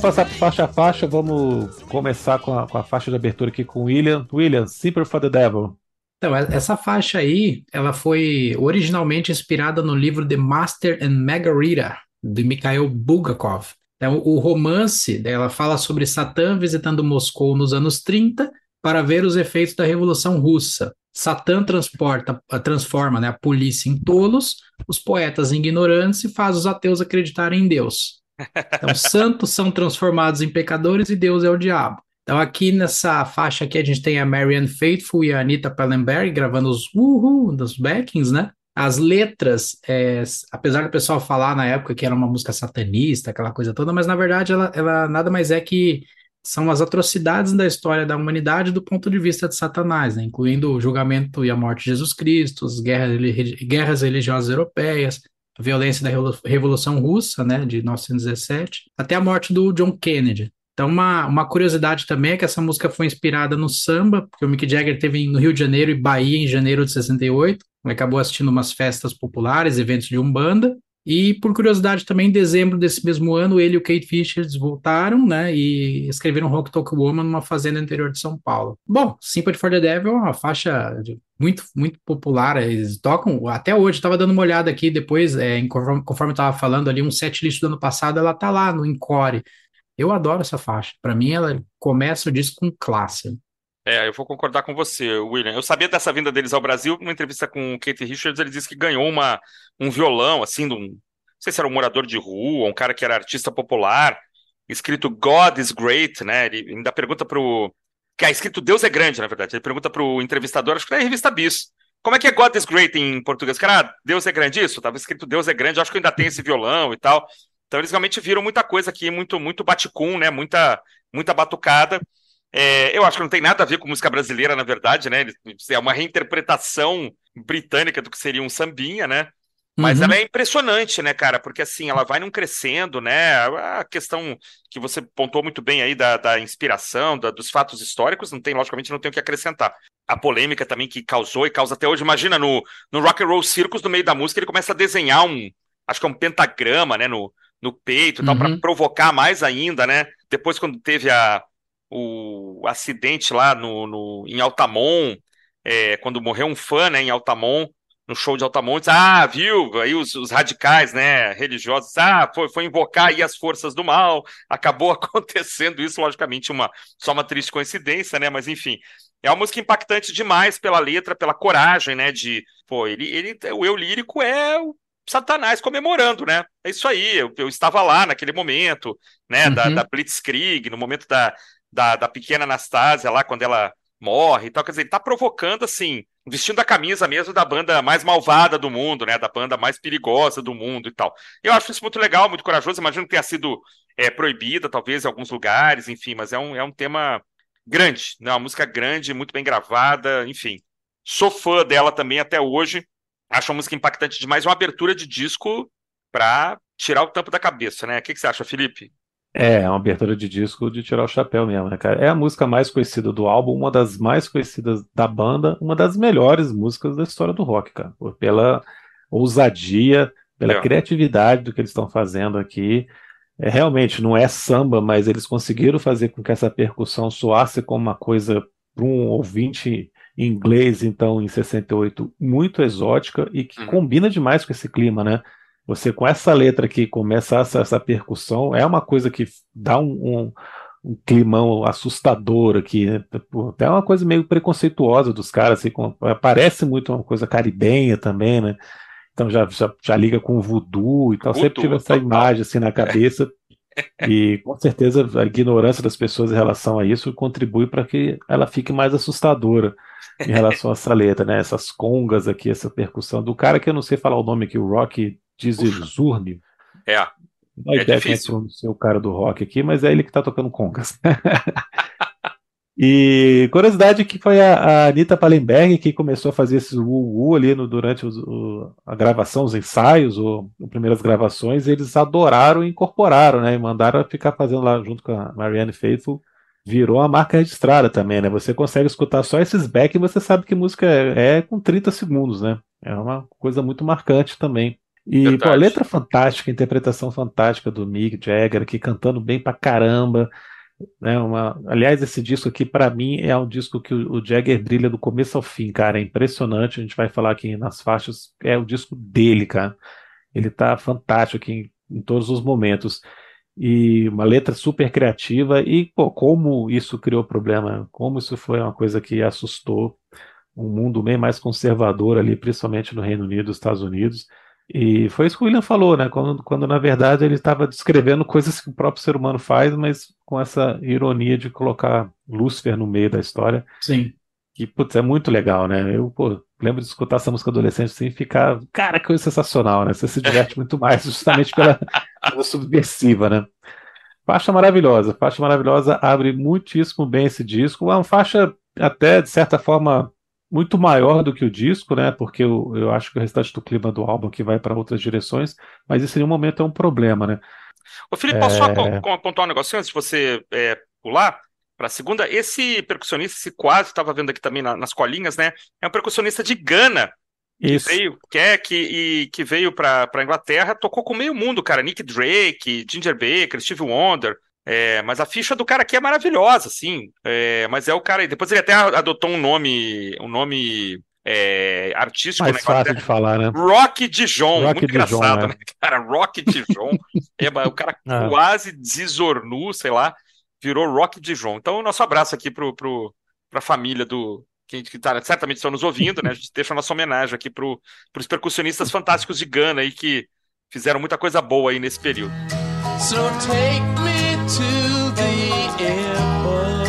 Speaker 1: Passar faixa a faixa. Vamos começar com a, com a faixa de abertura aqui com William. William, Simple for the Devil.
Speaker 2: Então, essa faixa aí, ela foi originalmente inspirada no livro The Master and Margarita, de Mikhail Bulgakov. Então, o romance, ela fala sobre Satã visitando Moscou nos anos 30 para ver os efeitos da Revolução Russa. Satã transporta, transforma né, a polícia em tolos, os poetas em ignorantes e faz os ateus acreditarem em Deus. Então, santos são transformados em pecadores e Deus é o diabo. Então, aqui nessa faixa aqui, a gente tem a Marianne Faithfull e a Anita Pallenberg gravando os uhul dos backings, né? As letras, é, apesar do pessoal falar na época que era uma música satanista, aquela coisa toda, mas na verdade ela, ela nada mais é que são as atrocidades da história da humanidade do ponto de vista de Satanás, né? incluindo o julgamento e a morte de Jesus Cristo, as guerras, guerras religiosas europeias, violência da Revolução Russa, né, de 1917, até a morte do John Kennedy. Então, uma, uma curiosidade também é que essa música foi inspirada no samba, porque o Mick Jagger teve no Rio de Janeiro e Bahia em janeiro de 68. Ele acabou assistindo umas festas populares, eventos de Umbanda, e por curiosidade também, em dezembro desse mesmo ano, ele e o Kate Fisher voltaram, né, e escreveram Rock Talk Woman numa fazenda interior de São Paulo. Bom, Sympathy for the Devil é uma faixa muito, muito popular, eles tocam até hoje, estava dando uma olhada aqui depois, é, conforme, conforme eu estava falando ali, um set list do ano passado, ela tá lá no Encore. Eu adoro essa faixa, para mim ela começa o disco com classe.
Speaker 3: É, eu vou concordar com você, William. Eu sabia dessa vinda deles ao Brasil, numa entrevista com o Kate Richards, ele disse que ganhou uma, um violão, assim, de um, não sei se era um morador de rua, um cara que era artista popular, escrito God is Great, né? Ele ainda pergunta pro. Que é escrito Deus é grande, na verdade. Ele pergunta pro entrevistador, acho que é a revista Bis. Como é que é God is Great em português? Cara, Deus é grande isso? Tava escrito Deus é grande, acho que ainda tem esse violão e tal. Então eles realmente viram muita coisa aqui, muito, muito baticum, né? Muita, muita batucada. É, eu acho que não tem nada a ver com música brasileira, na verdade, né? É uma reinterpretação britânica do que seria um sambinha, né? Mas uhum. ela é impressionante, né, cara? Porque assim, ela vai num crescendo, né? A questão que você pontuou muito bem aí da, da inspiração, da, dos fatos históricos, não tem, logicamente, não tem o que acrescentar. A polêmica também que causou e causa até hoje, imagina, no, no Rock and Roll Circus, no meio da música, ele começa a desenhar um, acho que é um pentagrama, né, no, no peito e tal, uhum. para provocar mais ainda, né? Depois, quando teve a, o acidente lá no, no em Altamont, é, quando morreu um fã, né, em Altamont, no show de Altamont, ah, viu, aí os, os, radicais, né, religiosos, ah, foi, foi invocar aí as forças do mal, acabou acontecendo isso, logicamente, uma, só uma triste coincidência, né, mas enfim, é uma música impactante demais pela letra, pela coragem, né, de, pô, ele, ele, o eu lírico é o Satanás comemorando, né? É isso aí, eu, eu estava lá naquele momento, né, uhum. da, da Blitzkrieg, no momento da, da, da pequena Anastasia lá, quando ela morre e tal. Quer dizer, ele tá provocando, assim, vestindo a camisa mesmo da banda mais malvada do mundo, né? Da banda mais perigosa do mundo e tal. Eu acho isso muito legal, muito corajoso. Imagino que tenha sido é, proibida, talvez, em alguns lugares, enfim, mas é um, é um tema grande, né? Uma música grande, muito bem gravada, enfim. Sou fã dela também até hoje. Acho uma música impactante demais, uma abertura de disco para tirar o tampo da cabeça, né? O que, que você acha, Felipe?
Speaker 1: É, é uma abertura de disco de tirar o chapéu mesmo, né, cara? É a música mais conhecida do álbum, uma das mais conhecidas da banda, uma das melhores músicas da história do rock, cara. Pela ousadia, pela é. criatividade do que eles estão fazendo aqui. É, realmente não é samba, mas eles conseguiram fazer com que essa percussão soasse como uma coisa para um ouvinte inglês, então, em 68, muito exótica e que uhum. combina demais com esse clima, né? Você com essa letra aqui começa essa, essa percussão, é uma coisa que dá um, um, um climão assustador aqui, né? Até uma coisa meio preconceituosa dos caras, assim, com, parece muito uma coisa caribenha também, né? Então já, já, já liga com o voodoo e tal. Voodoo, Sempre tive essa imagem assim na cabeça. E com certeza a ignorância das pessoas em relação a isso contribui para que ela fique mais assustadora em relação a essa letra, né? Essas congas aqui, essa percussão do cara que eu não sei falar o nome aqui, o Rock Dizilzurni.
Speaker 3: É.
Speaker 1: Não é ideia difícil. quem é ser o cara do rock aqui, mas é ele que tá tocando congas. e curiosidade que foi a, a Anitta Palenberg que começou a fazer esses uh ali no, durante os, o, a gravação, os ensaios, ou as primeiras gravações, eles adoraram e incorporaram, né? E mandaram ficar fazendo lá junto com a Marianne Faithfull. Virou a marca registrada também, né? Você consegue escutar só esses back e você sabe que música é, é com 30 segundos, né? É uma coisa muito marcante também. E, pô, letra fantástica, interpretação fantástica do Mick Jagger aqui cantando bem pra caramba. Né, uma... Aliás, esse disco aqui, para mim, é um disco que o, o Jagger brilha do começo ao fim, cara. É impressionante. A gente vai falar aqui nas faixas. É o disco dele, cara. Ele tá fantástico aqui em, em todos os momentos. E uma letra super criativa. E pô, como isso criou problema, como isso foi uma coisa que assustou um mundo bem mais conservador ali, principalmente no Reino Unido, Estados Unidos E foi isso que o William falou, né? Quando, quando na verdade ele estava descrevendo coisas que o próprio ser humano faz, mas com essa ironia de colocar Lúcifer no meio da história.
Speaker 2: Sim.
Speaker 1: Que, putz, é muito legal, né? Eu, pô, lembro de escutar essa música adolescente assim e ficar, cara, que coisa sensacional, né? Você se diverte muito mais justamente pela, pela subversiva, né? Faixa maravilhosa, faixa maravilhosa, abre muitíssimo bem esse disco. É uma faixa até, de certa forma, muito maior do que o disco, né? Porque eu, eu acho que o restante do clima do álbum que vai para outras direções, mas isso em nenhum momento é um problema, né?
Speaker 3: Ô, Felipe, posso é... só pontuar um negocinho antes de você é, pular? Para a segunda, esse percussionista, esse quase estava vendo aqui também na, nas colinhas, né? É um percussionista de Gana, que Isso. veio, que, é, que, e, que veio para a Inglaterra, tocou com meio mundo, cara. Nick Drake, Ginger Baker, Steve Wonder. É, mas a ficha do cara aqui é maravilhosa, assim. É, mas é o cara. Depois ele até adotou um nome, um nome é, artístico.
Speaker 1: Mais
Speaker 3: né,
Speaker 1: fácil de falar, né?
Speaker 3: Rock Dijon, Rock muito Dijon, engraçado, é. né? Cara, Rock Dijon. é, o cara ah. quase desornu, sei lá, virou Rock Dijon. Então, nosso abraço aqui pro, pro, pra família do. Que, que tá, certamente estão nos ouvindo, né? A gente deixa a nossa homenagem aqui pro, pros percussionistas fantásticos de Gana aí que fizeram muita coisa boa aí nesse período. So take me to the airport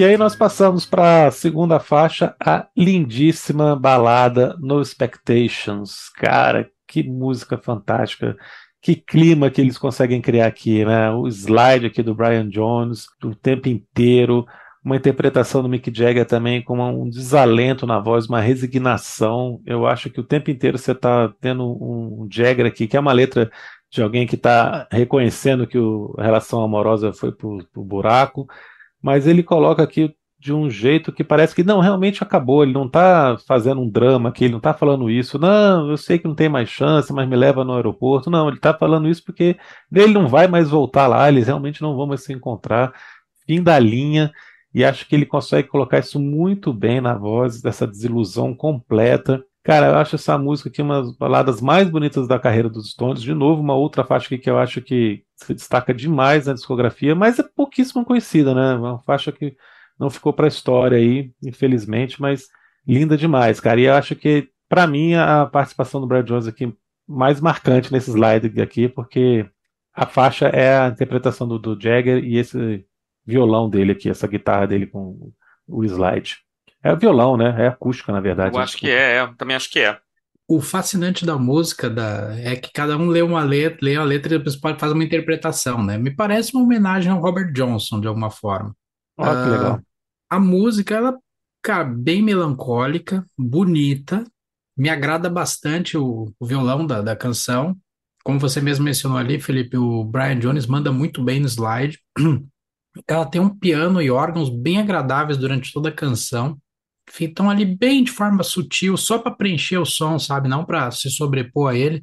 Speaker 1: E aí nós passamos para a segunda faixa, a lindíssima balada No Expectations. Cara, que música fantástica, que clima que eles conseguem criar aqui, né? O slide aqui do Brian Jones, o tempo inteiro, uma interpretação do Mick Jagger também com um desalento na voz, uma resignação. Eu acho que o tempo inteiro você está tendo um Jagger aqui, que é uma letra de alguém que está reconhecendo que a relação amorosa foi para o buraco, mas ele coloca aqui de um jeito que parece que não, realmente acabou, ele não está fazendo um drama aqui, ele não está falando isso, não, eu sei que não tem mais chance, mas me leva no aeroporto, não, ele está falando isso porque ele não vai mais voltar lá, eles realmente não vão mais se encontrar, fim da linha, e acho que ele consegue colocar isso muito bem na voz, dessa desilusão completa, Cara, eu acho essa música aqui uma das baladas mais bonitas da carreira dos Stones. De novo, uma outra faixa aqui que eu acho que se destaca demais na discografia, mas é pouquíssimo conhecida, né? Uma faixa que não ficou para a história aí, infelizmente, mas linda demais, cara. E eu acho que, para mim, a participação do Brad Jones aqui mais marcante nesse slide aqui, porque a faixa é a interpretação do, do Jagger e esse violão dele aqui, essa guitarra dele com o slide. É violão, né? É acústica, na verdade.
Speaker 3: Eu acho que é, é, também acho que é.
Speaker 2: O fascinante da música da, é que cada um lê uma letra, lê a letra e depois pode fazer uma interpretação, né? Me parece uma homenagem ao Robert Johnson, de alguma forma.
Speaker 1: Ah, que legal.
Speaker 2: A música, ela, cara, bem melancólica, bonita, me agrada bastante o, o violão da, da canção. Como você mesmo mencionou ali, Felipe, o Brian Jones manda muito bem no slide. Ela tem um piano e órgãos bem agradáveis durante toda a canção estão ali bem de forma sutil, só para preencher o som, sabe? Não para se sobrepor a ele.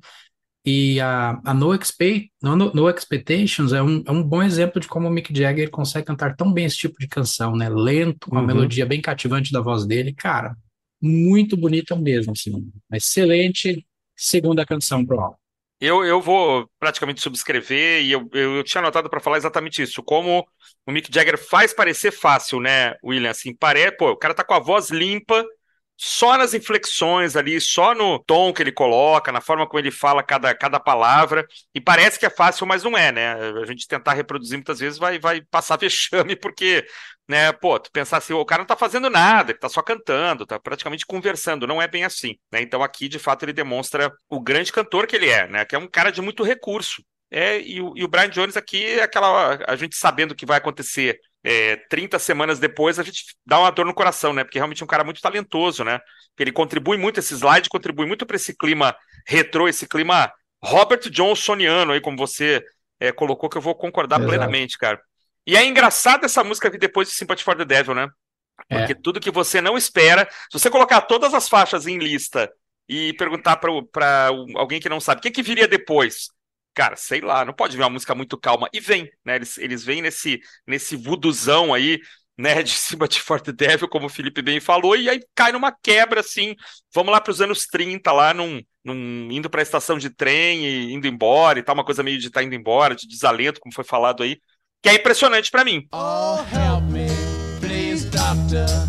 Speaker 2: E a, a no, Expect, no, no Expectations é um, é um bom exemplo de como o Mick Jagger consegue cantar tão bem esse tipo de canção, né? Lento, uma uhum. melodia bem cativante da voz dele. Cara, muito bonita mesmo, assim. Excelente segunda canção pro álbum.
Speaker 3: Eu, eu vou praticamente subscrever e eu, eu, eu tinha anotado para falar exatamente isso. Como o Mick Jagger faz parecer fácil, né, William? Assim, pare... Pô, o cara tá com a voz limpa, só nas inflexões ali, só no tom que ele coloca, na forma como ele fala cada, cada palavra. E parece que é fácil, mas não é, né? A gente tentar reproduzir muitas vezes vai, vai passar vexame, porque né? Pô, tu pensar assim, o cara não tá fazendo nada, ele tá só cantando, tá praticamente conversando, não é bem assim, né? Então aqui, de fato, ele demonstra o grande cantor que ele é, né? Que é um cara de muito recurso. É, e, o, e o Brian Jones aqui é aquela. A gente sabendo o que vai acontecer é, 30 semanas depois, a gente dá uma dor no coração, né? Porque realmente é um cara muito talentoso, né? Ele contribui muito, esse slide contribui muito para esse clima retrô, esse clima Robert Johnsoniano aí, como você é, colocou, que eu vou concordar Exato. plenamente, cara. E é engraçado essa música vir depois de Sympathy for the Devil, né? Porque é. tudo que você não espera, se você colocar todas as faixas em lista e perguntar para alguém que não sabe, o que, que viria depois? Cara, sei lá, não pode vir uma música muito calma. E vem, né? Eles, eles vêm nesse, nesse vuduzão aí, né, de cima de For the Devil, como o Felipe bem falou, e aí cai numa quebra, assim, vamos lá para os anos 30, lá num, num indo para a estação de trem e indo embora e tal, uma coisa meio de estar tá indo embora, de desalento, como foi falado aí, que é impressionante para mim. Oh, help me, please, doctor,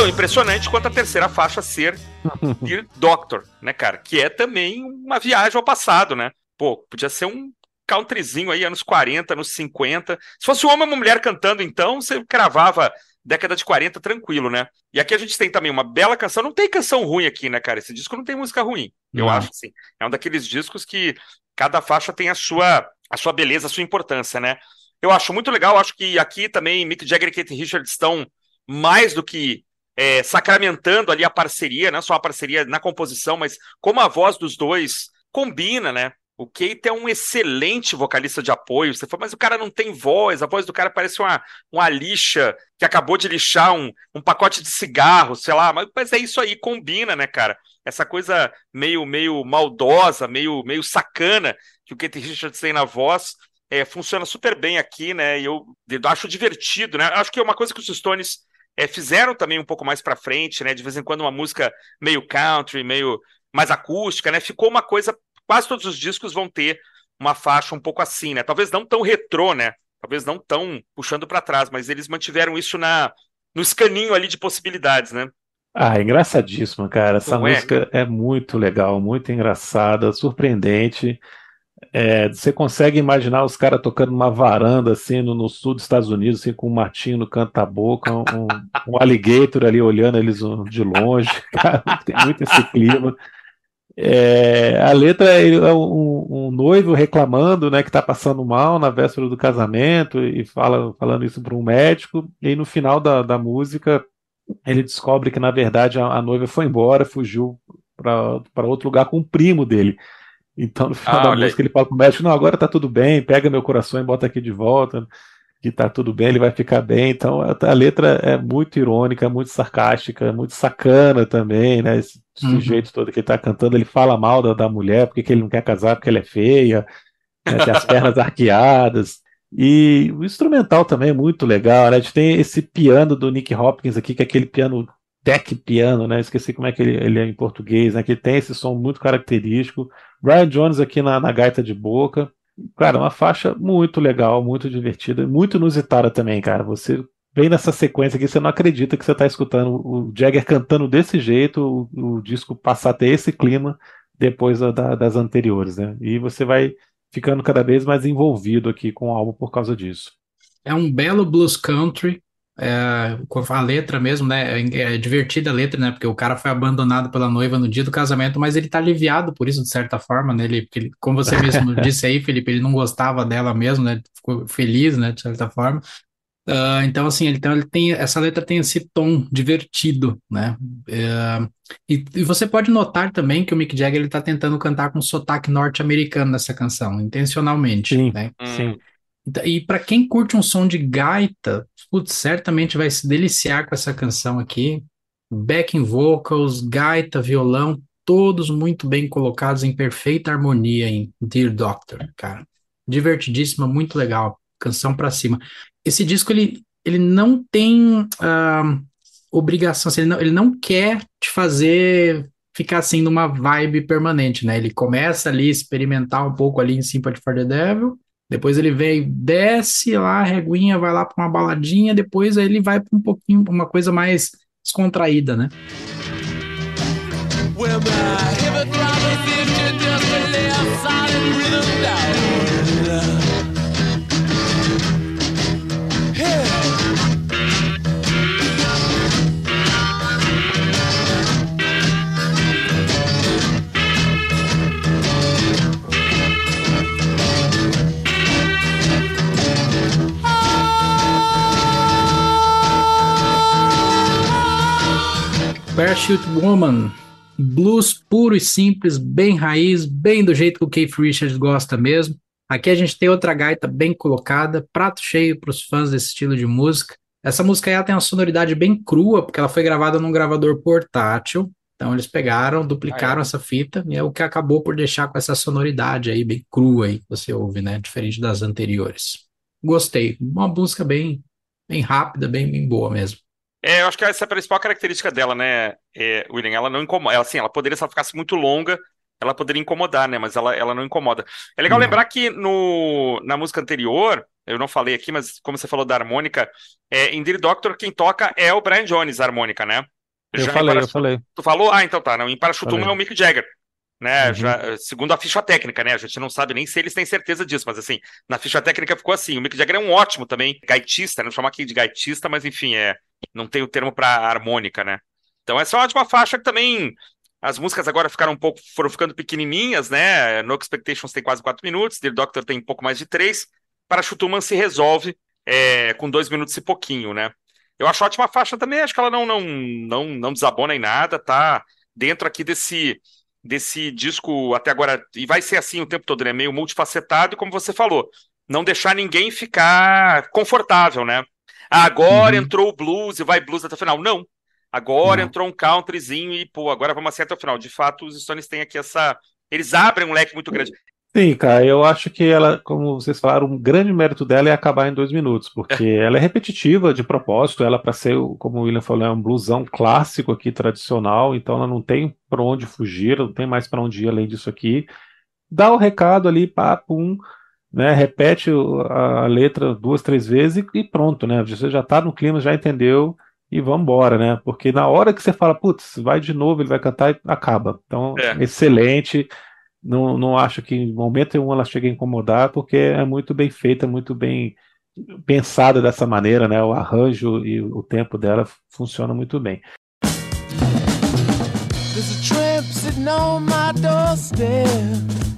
Speaker 3: Tão impressionante quanto a terceira faixa ser Dear Doctor, né, cara? Que é também uma viagem ao passado, né? Pô, podia ser um countryzinho aí, anos 40, anos 50. Se fosse um homem e uma mulher cantando, então, você cravava década de 40 tranquilo, né? E aqui a gente tem também uma bela canção. Não tem canção ruim aqui, né, cara? Esse disco não tem música ruim. Eu não. acho assim. É um daqueles discos que cada faixa tem a sua, a sua beleza, a sua importância, né? Eu acho muito legal. Acho que aqui também Mick Jagger e Kate Richards estão mais do que é, sacramentando ali a parceria, não só a parceria na composição, mas como a voz dos dois combina, né? O Keita é um excelente vocalista de apoio. Você fala, mas o cara não tem voz, a voz do cara parece uma, uma lixa que acabou de lixar um, um pacote de cigarro, sei lá, mas, mas é isso aí, combina, né, cara? Essa coisa meio, meio maldosa, meio, meio sacana que o Keita Richards tem na voz. É, funciona super bem aqui, né? E eu, eu acho divertido, né? Acho que é uma coisa que os Stones é, fizeram também um pouco mais para frente, né? De vez em quando uma música meio country, meio mais acústica, né? Ficou uma coisa quase todos os discos vão ter uma faixa um pouco assim, né? Talvez não tão retrô, né? Talvez não tão puxando para trás, mas eles mantiveram isso na no escaninho ali de possibilidades, né?
Speaker 1: Ah, é engraçadíssimo, cara. Essa não é? música é? é? muito legal, muito engraçada, surpreendente. É, você consegue imaginar os caras tocando uma varanda assim no, no, sul dos Estados Unidos, assim, com um matinho no canto da boca, um, um alligator ali olhando eles de longe. Cara, tem muito esse clima. É, a letra é um, um, noivo reclamando, né, que está passando mal na véspera do casamento e fala, falando isso para um médico. E no final da, da música ele descobre que na verdade a, a noiva foi embora, fugiu para outro lugar com o primo dele. Então no final ah, da música aí. ele fala para o médico: não, agora está tudo bem, pega meu coração e bota aqui de volta que tá tudo bem, ele vai ficar bem. Então a, a letra é muito irônica, muito sarcástica, muito sacana também, né? Esse uhum. jeito todo que ele tá cantando, ele fala mal da, da mulher, porque que ele não quer casar porque ela é feia, né? tem as pernas arqueadas. E o instrumental também é muito legal, né? A gente tem esse piano do Nick Hopkins aqui, que é aquele piano tech piano, né? Esqueci como é que ele, ele é em português, né? Que tem esse som muito característico. Brian Jones aqui na, na gaita de boca. Cara, uma faixa muito legal, muito divertida, muito inusitada também, cara. Você vem nessa sequência aqui, você não acredita que você está escutando o Jagger cantando desse jeito, o, o, disco passar a ter esse clima depois da, das anteriores, né? E você vai ficando cada vez mais envolvido aqui com o álbum por causa disso.
Speaker 2: É um belo blues country é, a letra mesmo, né? É, é divertida a letra, né? Porque o cara foi abandonado pela noiva no dia do casamento, mas ele tá aliviado por isso, de certa forma, né? Ele, ele como você mesmo disse aí, Felipe, ele não gostava dela mesmo, né? Ficou feliz, né? De certa forma. Uh, então, assim, ele, então, ele tem, essa letra tem esse tom divertido, né? Uh, e, e, você pode notar também que o Mick Jagger ele tá tentando cantar com sotaque norte-americano nessa canção, intencionalmente,
Speaker 1: sim,
Speaker 2: né?
Speaker 1: Sim.
Speaker 2: E para quem curte um som de gaita, putz, certamente vai se deliciar com essa canção aqui. Backing vocals, gaita, violão, todos muito bem colocados em perfeita harmonia em Dear Doctor, cara. Divertidíssima, muito legal. Canção para cima. Esse disco ele, ele não tem uh, obrigação, assim, ele, não, ele não quer te fazer ficar assim numa vibe permanente, né? Ele começa ali experimentar um pouco ali em Sympathy for the Devil, depois ele vem, desce lá, a reguinha, vai lá para uma baladinha, depois aí ele vai para um pouquinho, uma coisa mais descontraída, né? Parachute Woman. Blues puro e simples, bem raiz, bem do jeito que o Keith Richards gosta mesmo. Aqui a gente tem outra gaita bem colocada, prato cheio para os fãs desse estilo de música. Essa música aí tem uma sonoridade bem crua, porque ela foi gravada num gravador portátil. Então eles pegaram, duplicaram ah, é. essa fita, e é o que acabou por deixar com essa sonoridade aí, bem crua aí, que você ouve, né? Diferente das anteriores. Gostei. Uma música bem, bem rápida, bem, bem boa mesmo.
Speaker 3: É, eu acho que essa é a principal característica dela, né, é, William? Ela não incomoda. Ela, assim, ela poderia, se ela ficasse muito longa, ela poderia incomodar, né? Mas ela, ela não incomoda. É legal não. lembrar que no, na música anterior, eu não falei aqui, mas como você falou da harmônica, é, em Dear Doctor, quem toca é o Brian Jones, a harmônica, né?
Speaker 1: Eu Já falei, eu falei.
Speaker 3: Tu falou? Ah, então tá. Não, em Parachutuma é o Mick Jagger né? Uhum. Já, segundo a ficha técnica, né? A gente não sabe nem se eles têm certeza disso, mas assim, na ficha técnica ficou assim. O Mick Jagger é um ótimo também gaitista, não chamar aqui de gaitista, mas enfim, é não tem o termo para harmônica, né? Então essa é uma ótima faixa que também as músicas agora ficaram um pouco foram ficando pequenininhas, né? No Expectations tem quase quatro minutos, Dear Doctor tem um pouco mais de três. Para Chutuman se resolve é, com dois minutos e pouquinho, né? Eu acho ótima faixa também, acho que ela não não não não desabona em nada, tá dentro aqui desse desse disco até agora, e vai ser assim o tempo todo, né? Meio multifacetado, e como você falou, não deixar ninguém ficar confortável, né? Agora uhum. entrou o blues e vai blues até o final. Não. Agora uhum. entrou um countryzinho e, pô, agora vamos até o final. De fato, os Stones têm aqui essa. Eles abrem um leque muito grande.
Speaker 1: Sim, cara, eu acho que ela, como vocês falaram, um grande mérito dela é acabar em dois minutos, porque é. ela é repetitiva de propósito, ela para ser, como o William falou, é um blusão clássico aqui, tradicional, então ela não tem para onde fugir, não tem mais para onde ir além disso aqui. Dá o recado ali, pá, pum, né, repete a letra duas, três vezes e, e pronto, né, você já tá no clima, já entendeu e vamos embora, né, porque na hora que você fala, putz, vai de novo, ele vai cantar, acaba. Então, é. excelente, não, não acho que em momento nenhum ela chega a incomodar, porque é muito bem feita, muito bem pensada dessa maneira, né? O arranjo e o tempo dela funciona muito bem. There's a tramp sitting on my doorstep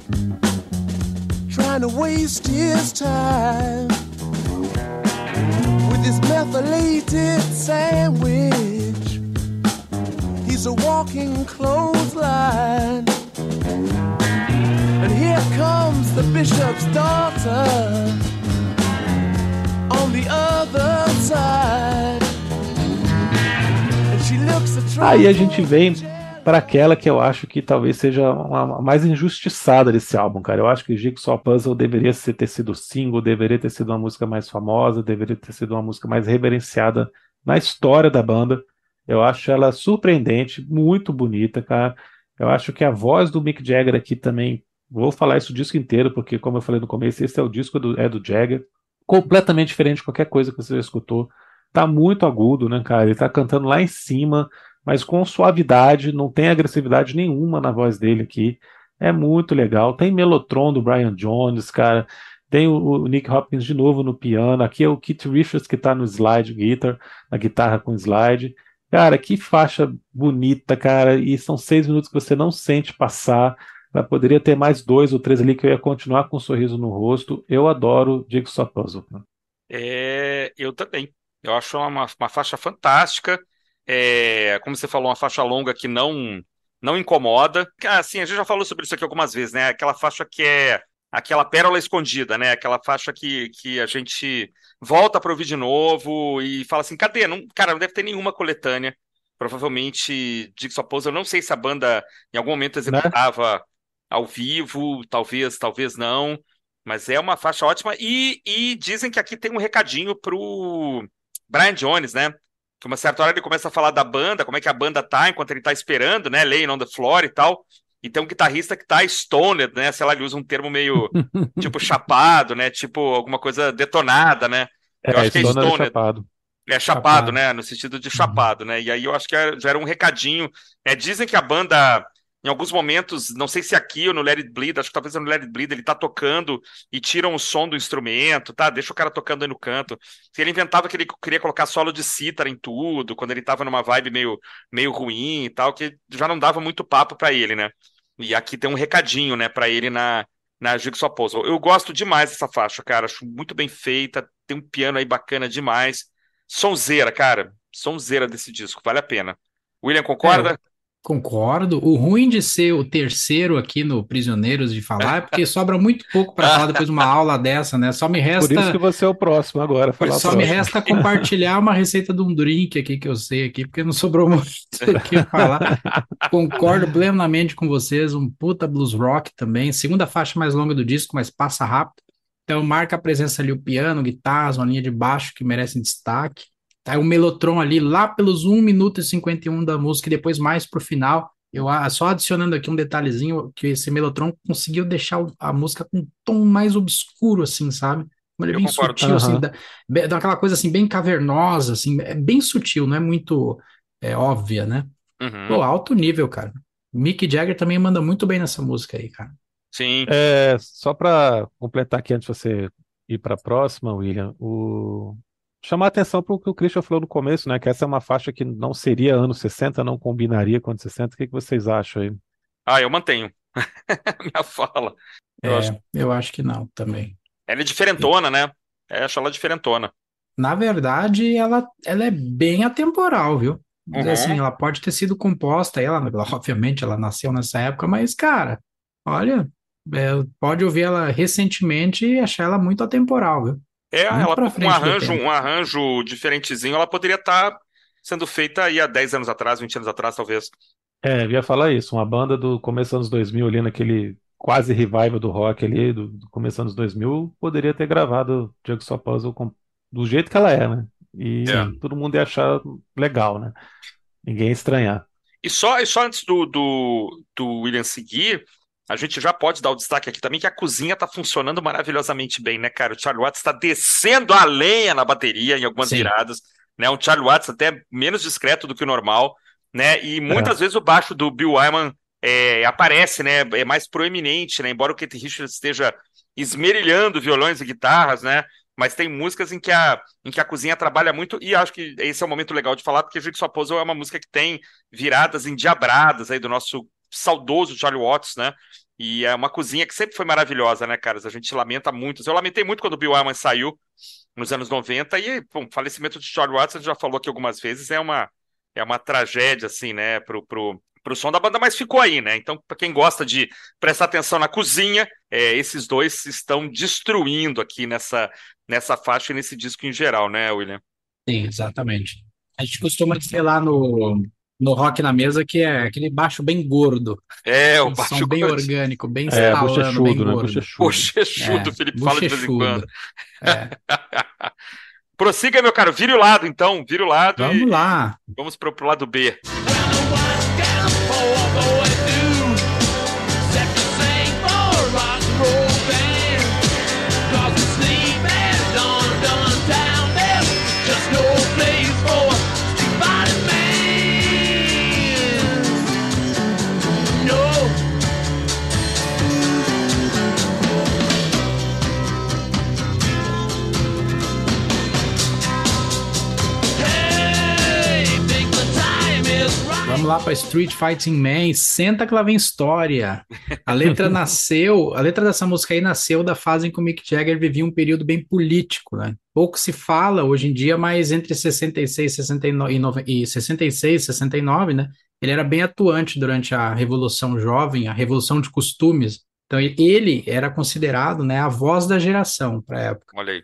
Speaker 1: Trying to waste his time With his methylated sandwich He's a walking clothesline And here comes the bishop's daughter on the other side. And she looks Aí a gente vem para aquela que eu acho que talvez seja a mais injustiçada desse álbum, cara. Eu acho que Jigsaw Puzzle deveria ter sido single, deveria ter sido uma música mais famosa, deveria ter sido uma música mais reverenciada na história da banda. Eu acho ela surpreendente, muito bonita, cara. Eu acho que a voz do Mick Jagger aqui também Vou falar isso o disco inteiro, porque, como eu falei no começo, esse é o disco do, é do Jagger. Completamente diferente de qualquer coisa que você já escutou. Tá muito agudo, né, cara? Ele tá cantando lá em cima, mas com suavidade, não tem agressividade nenhuma na voz dele aqui. É muito legal. Tem Melotron do Brian Jones, cara. Tem o, Nick Hopkins de novo no piano. Aqui é o Keith Richards que tá no slide guitar, na guitarra com slide. Cara, que faixa bonita, cara. E são seis minutos que você não sente passar. Mas poderia ter mais dois ou três ali que eu ia continuar com um sorriso no rosto. Eu adoro Jigsaw Puzzle.
Speaker 3: É, eu também. Eu acho uma, uma faixa fantástica. É, como você falou, uma faixa longa que não não incomoda. Assim, a gente já falou sobre isso aqui algumas vezes, né? Aquela faixa que é aquela pérola escondida, né? Aquela faixa que, que a gente volta para ouvir de novo e fala assim, cadê? Não, cara, não deve ter nenhuma coletânea. Provavelmente Jigsaw Puzzle, eu não sei se a banda em algum momento né? executava né? ao vivo, talvez, talvez não, mas é uma faixa ótima. E, e dizem que aqui tem um recadinho pro Brian Jones, né? Que uma certa hora ele começa a falar da banda, como é que a banda tá enquanto ele tá esperando, né? Laying on the floor e tal. E tem um guitarrista que tá stoned, né? Sei lá, ele usa um termo meio tipo chapado, né? Tipo alguma coisa detonada, né?
Speaker 1: Eu é, acho que é stoned. É chapado.
Speaker 3: É chapado, chapado, né? No sentido de chapado, né? E aí eu acho que já era um recadinho. É, dizem que a banda em alguns momentos, não sei se aqui ou no Let It Bleed, acho que talvez no Let It Bleed ele tá tocando e tiram o som do instrumento, tá? Deixa o cara tocando aí no canto. Ele inventava que ele queria colocar solo de cítara em tudo, quando ele tava numa vibe meio, meio ruim e tal, que já não dava muito papo para ele, né? E aqui tem um recadinho, né, para ele na, na Jigsaw Puzzle. Eu gosto demais dessa faixa, cara, acho muito bem feita, tem um piano aí bacana demais. Sonzeira, cara, sonzeira desse disco, vale a pena. William, concorda?
Speaker 2: É, Concordo. O ruim de ser o terceiro aqui no Prisioneiros de falar é porque sobra muito pouco para falar depois de uma aula dessa, né? Só me resta.
Speaker 1: Por isso que você é o próximo agora. Falar
Speaker 2: só me resta compartilhar uma receita de um drink aqui que eu sei aqui, porque não sobrou muito aqui para falar. Concordo plenamente com vocês. Um puta blues rock também. Segunda faixa mais longa do disco, mas passa rápido. Então marca a presença ali o piano, guitarras, uma linha de baixo que merecem destaque. Tá o Melotron ali lá pelos 1 minuto e 51 da música e depois mais pro final. Eu só adicionando aqui um detalhezinho que esse Melotron conseguiu deixar a música com um tom mais obscuro assim, sabe? Ele é bem concordo. sutil, uhum. assim, dá, dá aquela coisa assim bem cavernosa, assim, é bem sutil, não é muito é, óbvia, né? Uhum. Pô, alto nível, cara. Mick Jagger também manda muito bem nessa música aí, cara.
Speaker 3: Sim.
Speaker 1: É, só para completar aqui antes de você ir para a próxima, William, o chamar atenção para o que o Christian falou no começo, né? Que essa é uma faixa que não seria anos 60, não combinaria com anos 60. O que, que vocês acham aí?
Speaker 3: Ah, eu mantenho. Minha fala.
Speaker 2: Eu, é, acho... eu acho que não também.
Speaker 3: Ela é diferentona, né? É, acho ela diferentona.
Speaker 2: Na verdade, ela, ela é bem atemporal, viu? Uhum. Assim, ela pode ter sido composta, ela, obviamente, ela nasceu nessa época, mas, cara, olha, é, pode ouvir ela recentemente e achar ela muito atemporal, viu?
Speaker 3: É, ela com um arranjo, um arranjo diferentezinho, ela poderia estar tá sendo feita aí há 10 anos atrás, 20 anos atrás, talvez.
Speaker 1: É, eu ia falar isso, uma banda do começo dos anos 2000 ali naquele quase revival do rock ali, do, do começo dos anos 2000, poderia ter gravado Jigsaw Puzzle com, do jeito que ela é, né? E é. todo mundo ia achar legal, né? Ninguém ia estranhar.
Speaker 3: E só, e só antes do, do, do William seguir, a gente já pode dar o destaque aqui também que a cozinha está funcionando maravilhosamente bem, né, cara? O Charlie Watts está descendo a lenha na bateria em algumas Sim. viradas, né? Um Charlie Watts até menos discreto do que o normal, né? E muitas é. vezes o baixo do Bill Wyman é, aparece, né? É mais proeminente, né? Embora o Keith Richards esteja esmerilhando violões e guitarras, né? Mas tem músicas em que, a, em que a cozinha trabalha muito, e acho que esse é o momento legal de falar, porque Jigsaw Puzzle é uma música que tem viradas endiabradas aí do nosso saudoso Charlie Watts, né? E é uma cozinha que sempre foi maravilhosa, né, caras? A gente lamenta muito. Eu lamentei muito quando o Bill Wyman saiu nos anos 90 e o falecimento de Charlie Watts, a gente já falou aqui algumas vezes, é uma, é uma tragédia, assim, né, pro, pro, pro som da banda, mas ficou aí, né? Então, para quem gosta de prestar atenção na cozinha, é, esses dois estão destruindo aqui nessa, nessa faixa e nesse disco em geral, né, William?
Speaker 2: Sim, exatamente. A gente costuma dizer lá no, no Rock na Mesa, que é aquele baixo bem gordo.
Speaker 3: É, o um baixo
Speaker 2: bem gordo. orgânico, bem é, estalando, bem
Speaker 3: né? gordo. Bochechudo, é, Felipe fala de vez em quando. É. Prossiga, meu caro, vire o lado então, vire o lado
Speaker 2: Vamos lá.
Speaker 3: Vamos pro, pro lado B.
Speaker 2: lá para Street Fighting Man, senta que lá vem história. A letra nasceu, a letra dessa música aí nasceu da fase em que o Mick Jagger vivia um período bem político, né? Pouco se fala hoje em dia, mas entre 66 69, e 66 69, né? Ele era bem atuante durante a Revolução Jovem, a Revolução de Costumes. Então ele era considerado, né, a voz da geração para a época.
Speaker 3: Olha aí.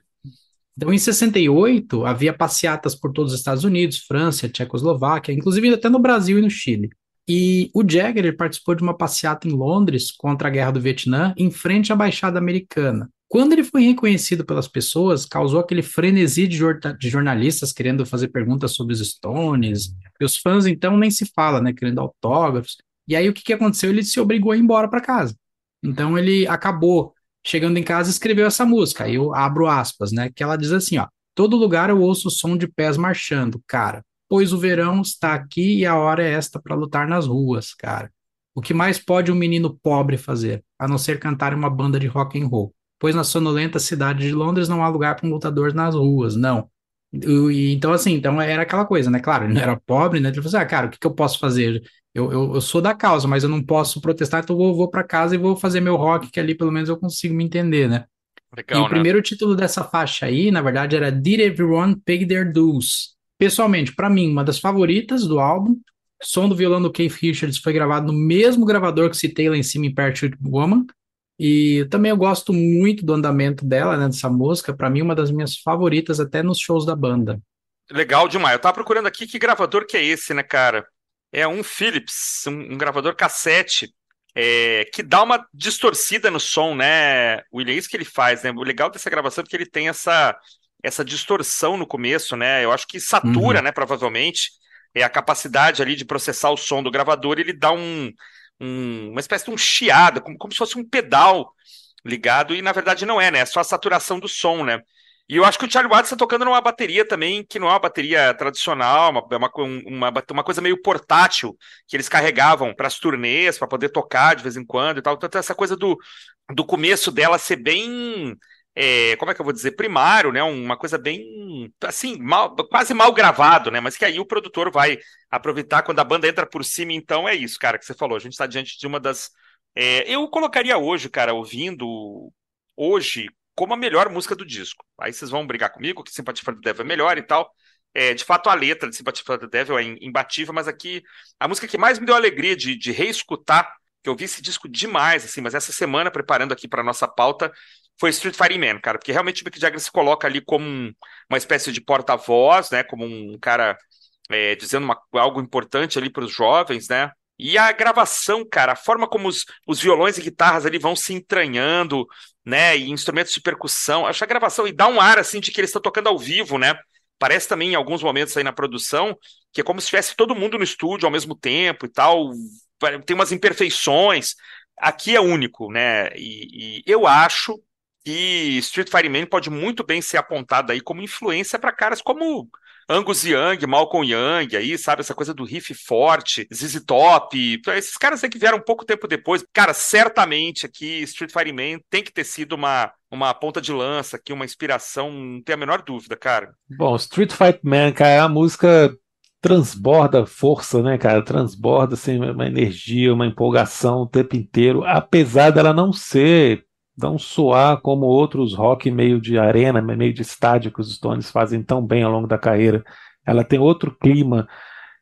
Speaker 2: Então, em 68, havia passeatas por todos os Estados Unidos, França, Tchecoslováquia, inclusive até no Brasil e no Chile. E o Jagger participou de uma passeata em Londres contra a Guerra do Vietnã, em frente à Baixada Americana. Quando ele foi reconhecido pelas pessoas, causou aquele frenesi de, de jornalistas querendo fazer perguntas sobre os Stones. E os fãs, então, nem se fala, né? Querendo autógrafos. E aí, o que, que aconteceu? Ele se obrigou a ir embora para casa. Então, ele acabou chegando em casa, escreveu essa música. Aí eu abro aspas, né? Que ela diz assim: ó, todo lugar eu ouço o som de pés marchando, cara. Pois o verão está aqui e a hora é esta para lutar nas ruas, cara. O que mais pode um menino pobre fazer, a não ser cantar uma banda de rock and roll? Pois na sonolenta cidade de Londres não há lugar para um lutador nas ruas, não. E, então, assim, então era aquela coisa, né? Claro, ele não era pobre, né? Ele falou assim, ah, cara, o que, que eu posso fazer? Eu, eu, eu, sou da causa, mas eu não posso protestar, então eu vou, vou para casa e vou fazer meu rock, que ali pelo menos eu consigo me entender, né? Legal, e o né? primeiro título dessa faixa aí, na verdade, era Did Everyone Pay Their Dues? Pessoalmente, para mim, uma das favoritas do álbum, O som do violão do Keith Richards foi gravado no mesmo gravador que citei lá em cima em Parachute Woman. E também eu gosto muito do andamento dela, né, dessa música. Para mim, uma das minhas favoritas até nos shows da banda.
Speaker 3: Legal demais. Eu tava procurando aqui que gravador que é esse, né, cara? É um Philips, um, um gravador cassete, é, que dá uma distorcida no som, né, William? É isso que ele faz, né? O legal dessa gravação é que ele tem essa, essa distorção no começo, né? Eu acho que satura, uhum. né, provavelmente. É a capacidade ali de processar o som do gravador, ele dá um, um, uma espécie de um chiado, como, como se fosse um pedal ligado, e na verdade não é, né? É só a saturação do som, né? E eu acho que o Charlie Watts está tocando numa bateria também, que não é uma bateria tradicional, uma, uma, uma, uma coisa meio portátil, que eles carregavam para as turnês, para poder tocar de vez em quando e tal. Então, essa coisa do, do começo dela ser bem. É, como é que eu vou dizer? Primário, né? Uma coisa bem. Assim, mal, quase mal gravado, né? Mas que aí o produtor vai aproveitar quando a banda entra por cima. Então, é isso, cara, que você falou. A gente está diante de uma das. É, eu colocaria hoje, cara, ouvindo hoje como a melhor música do disco. Aí vocês vão brigar comigo que Sympathy for the Devil é melhor e tal. É, de fato, a letra de Sympathy for the Devil é imbatível, mas aqui a música que mais me deu alegria de, de reescutar, que eu vi esse disco demais, assim, mas essa semana, preparando aqui para nossa pauta, foi Street Fighting Man, cara, porque realmente o Mick Jagger se coloca ali como um, uma espécie de porta-voz, né, como um cara é, dizendo uma, algo importante ali para os jovens, né, e a gravação, cara, a forma como os, os violões e guitarras ali vão se entranhando, né? E instrumentos de percussão. Acho a gravação e dá um ar assim de que eles estão tocando ao vivo, né? Parece também em alguns momentos aí na produção que é como se estivesse todo mundo no estúdio ao mesmo tempo e tal. Tem umas imperfeições. Aqui é único, né? E, e eu acho que Street Fighter Man pode muito bem ser apontado aí como influência para caras como Angus Young, Malcolm Young, aí, sabe? Essa coisa do riff forte, ZZ Top. Esses caras aí que vieram um pouco tempo depois. Cara, certamente aqui Street Fighter Man tem que ter sido uma, uma ponta de lança aqui, uma inspiração, não tem a menor dúvida, cara.
Speaker 1: Bom, Street Fighter Man, cara, é a música transborda força, né, cara? Transborda assim, uma energia, uma empolgação o tempo inteiro, apesar dela não ser não soar como outros rock meio de arena, meio de estádio que os Stones fazem tão bem ao longo da carreira. Ela tem outro clima.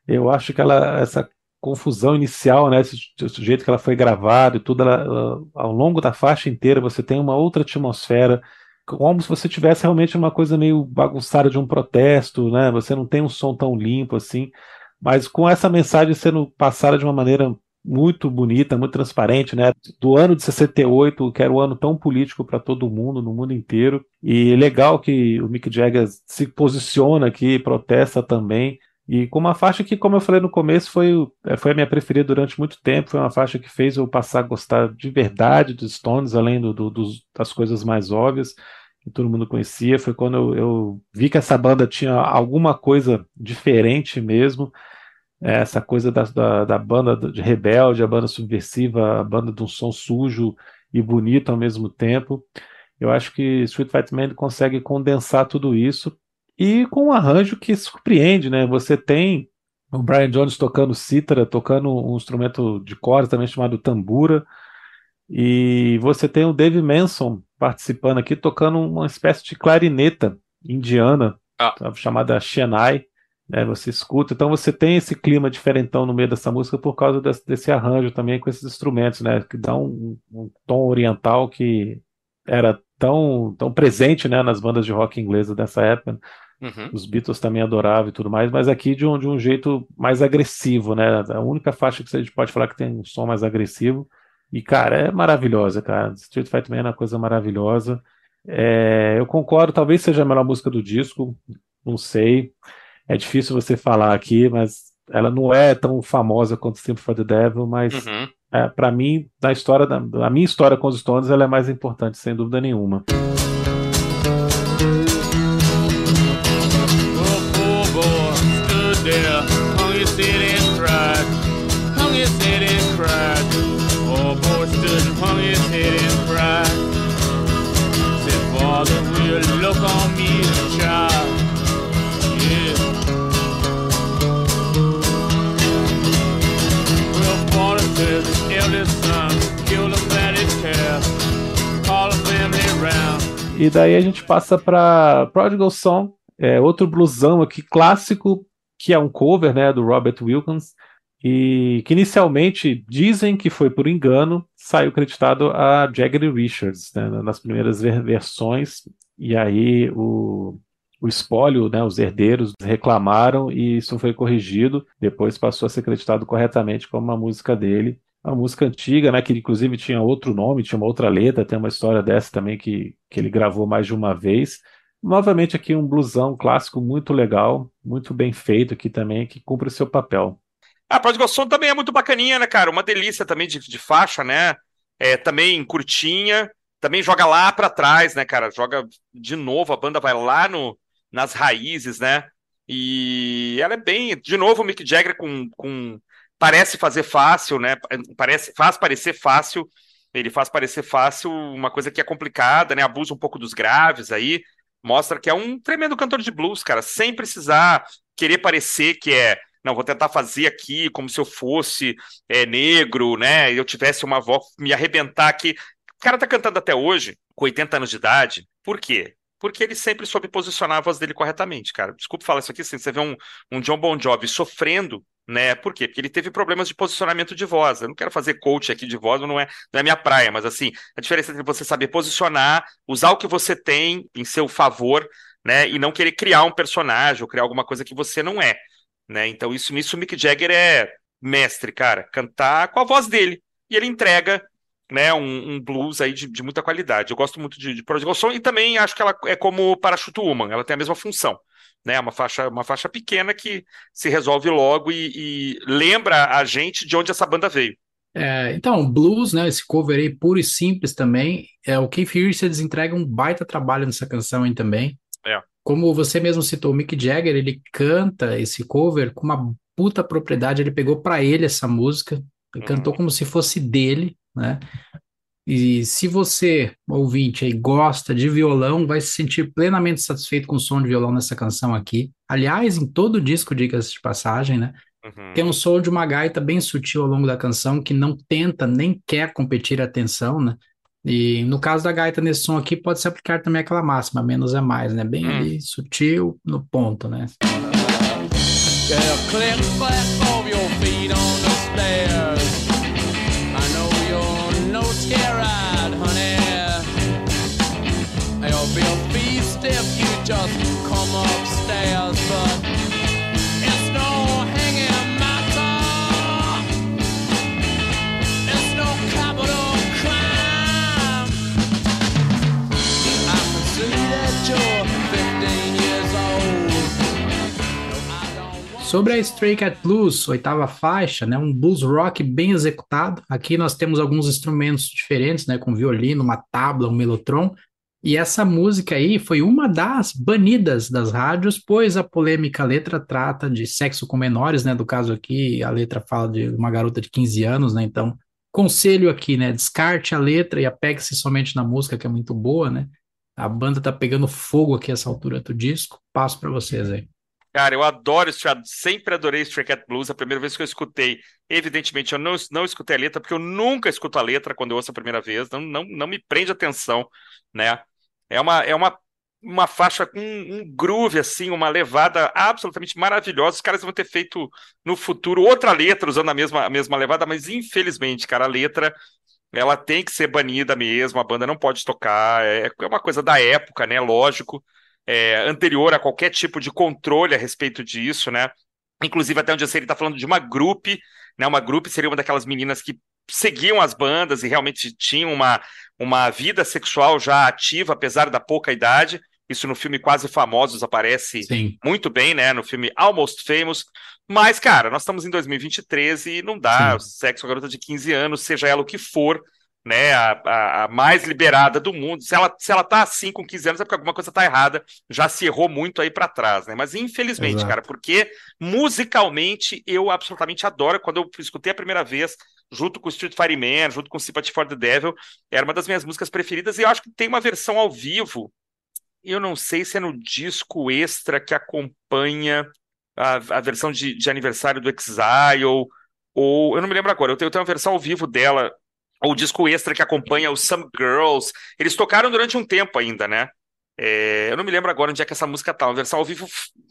Speaker 1: Eu acho que ela essa confusão inicial, né, esse, esse jeito que ela foi gravada e tudo, ela, ao longo da faixa inteira você tem uma outra atmosfera, como se você tivesse realmente uma coisa meio bagunçada de um protesto, né? Você não tem um som tão limpo assim, mas com essa mensagem sendo passada de uma maneira muito bonita, muito transparente, né? Do ano de 68, que era um ano tão político para todo mundo, no mundo inteiro. E legal que o Mick Jagger se posiciona aqui, protesta também. E com uma faixa que, como eu falei no começo, foi, é, foi a minha preferida durante muito tempo. Foi uma faixa que fez eu passar a gostar de verdade dos Stones, além do, do, dos, das coisas mais óbvias que todo mundo conhecia. Foi quando eu, eu vi que essa banda tinha alguma coisa diferente mesmo. É, essa coisa da, da, da, banda de rebelde, a banda subversiva, a banda de um som sujo e bonito ao mesmo tempo. Eu acho que Street Fighter Man consegue condensar tudo isso e com um arranjo que surpreende, né? Você tem o Brian Jones tocando cítara, tocando um instrumento de corda também chamado tambura, e você tem o Dave Manson participando aqui tocando uma espécie de clarineta indiana, ah. chamada Chennai né, você escuta, então você tem esse clima diferentão no meio dessa música por causa desse, desse arranjo também com esses instrumentos, né, que dá um, um, tom oriental que era tão, tão presente, né, nas bandas de rock inglesa dessa época. Uhum. Os Beatles também adoravam e tudo mais, mas aqui de um, de um jeito mais agressivo, né? A única faixa que a gente pode falar que tem um som mais agressivo. E, cara, é maravilhosa, cara. Street Fighter Man é uma coisa maravilhosa. É, eu concordo, talvez seja a melhor música do disco, não sei. É difícil você falar aqui, mas ela não é tão famosa quanto Simple for the Devil, mas uhum. é, para mim, na história da, a minha história com os Stones, ela é mais importante, sem dúvida nenhuma. E daí a gente passa para Prodigal Song, é, outro blusão aqui clássico, que é um cover né, do Robert Wilkins. e que inicialmente dizem que foi por engano, saiu creditado a Jagger Richards né, nas primeiras versões, e aí o, o espólio, né, os herdeiros reclamaram e isso foi corrigido, depois passou a ser creditado corretamente como uma música dele, uma música antiga, né, que inclusive tinha outro nome, tinha uma outra letra, tem uma história dessa também que, que ele gravou mais de uma vez, Novamente aqui um blusão clássico muito legal, muito bem feito aqui também, que cumpre o seu papel.
Speaker 3: A Prodigal Son também é muito bacaninha, né, cara? Uma delícia também de, de faixa, né? É, também curtinha, também joga lá para trás, né, cara? Joga de novo, a banda vai lá no, nas raízes, né? E ela é bem, de novo, o Mick Jagger com, com parece fazer fácil, né? Parece, faz parecer fácil. Ele faz parecer fácil uma coisa que é complicada, né? Abusa um pouco dos graves aí. Mostra que é um tremendo cantor de blues, cara, sem precisar querer parecer que é não, vou tentar fazer aqui como se eu fosse é, negro, né? Eu tivesse uma voz, me arrebentar aqui. O cara tá cantando até hoje, com 80 anos de idade. Por quê? Porque ele sempre soube posicionar a voz dele corretamente, cara. Desculpa falar isso aqui, assim, você vê um, um John Bon Jovi sofrendo, né? Por quê? Porque ele teve problemas de posicionamento de voz. Eu não quero fazer coach aqui de voz, não é, não é minha praia, mas assim, a diferença entre você saber posicionar, usar o que você tem em seu favor, né? E não querer criar um personagem ou criar alguma coisa que você não é né? Então, isso nisso o Mick Jagger é mestre, cara. Cantar com a voz dele. E ele entrega né, um, um blues aí de, de, muita qualidade. Eu gosto muito de, de Prodigal Son e também acho que ela é como Parachute Woman, ela tem a mesma função. Né, uma faixa, uma faixa pequena que se resolve logo e, e lembra a gente de onde essa banda veio.
Speaker 2: É, então, blues, né, esse cover aí puro e simples também, é o Keith Richards entrega um baita trabalho nessa canção aí também.
Speaker 3: É.
Speaker 2: Como você mesmo citou, o Mick Jagger, ele canta esse cover com uma puta propriedade, ele pegou para ele essa música, ele uhum. cantou como se fosse dele, né? E se você, ouvinte, aí, gosta de violão, vai se sentir plenamente satisfeito com o som de violão nessa canção aqui. Aliás, em todo o disco, diga-se de passagem, né? Uhum. Tem um som de uma gaita bem sutil ao longo da canção, que não tenta nem quer competir a atenção, né? E no caso da gaita nesse som aqui, pode se aplicar também aquela máxima, menos é mais, né? Bem hum. ali, sutil, no ponto, né? just Sobre a Stray Cat Blues, oitava faixa, né, um blues rock bem executado. Aqui nós temos alguns instrumentos diferentes, né, com violino, uma tabla, um melotron. E essa música aí foi uma das banidas das rádios, pois a polêmica letra trata de sexo com menores, né? Do caso aqui, a letra fala de uma garota de 15 anos, né? Então, conselho aqui, né? Descarte a letra e apegue-se somente na música, que é muito boa, né? A banda tá pegando fogo aqui essa altura do disco. Passo para vocês aí.
Speaker 3: Cara, eu adoro isso, sempre adorei Stray Cat Blues. A primeira vez que eu escutei, evidentemente, eu não, não escutei a letra, porque eu nunca escuto a letra quando eu ouço a primeira vez, não, não, não me prende atenção, né? É uma, é uma, uma faixa com um, um groove, assim, uma levada absolutamente maravilhosa. Os caras vão ter feito no futuro outra letra usando a mesma, a mesma levada, mas infelizmente, cara, a letra ela tem que ser banida mesmo, a banda não pode tocar, é, é uma coisa da época, né? Lógico é, anterior a qualquer tipo de controle a respeito disso, né? Inclusive, até onde eu sei, ele está falando de uma grupo, né? Uma grupo seria uma daquelas meninas que seguiam as bandas e realmente tinham uma, uma vida sexual já ativa, apesar da pouca idade. Isso no filme Quase Famosos aparece Sim. muito bem, né? No filme Almost Famous. Mas, cara, nós estamos em 2023 e não dá Sim. sexo a garota de 15 anos, seja ela o que for, né, a, a, a, mais liberada do mundo. Se ela, se ela tá assim com 15 anos, é porque alguma coisa tá errada, já se errou muito aí para trás, né? Mas infelizmente, Exato. cara, porque musicalmente eu absolutamente adoro. Quando eu escutei a primeira vez, junto com Street Fighter Man, junto com Sympathy for the Devil, era uma das minhas músicas preferidas, e eu acho que tem uma versão ao vivo. Eu não sei se é no disco extra que acompanha a, a versão de, de aniversário do Exile, ou, ou eu não me lembro agora. Eu tenho, eu tenho uma versão ao vivo dela o disco extra que acompanha o Some Girls. Eles tocaram durante um tempo ainda, né? É, eu não me lembro agora onde é que essa música tá. Uma versão ao vivo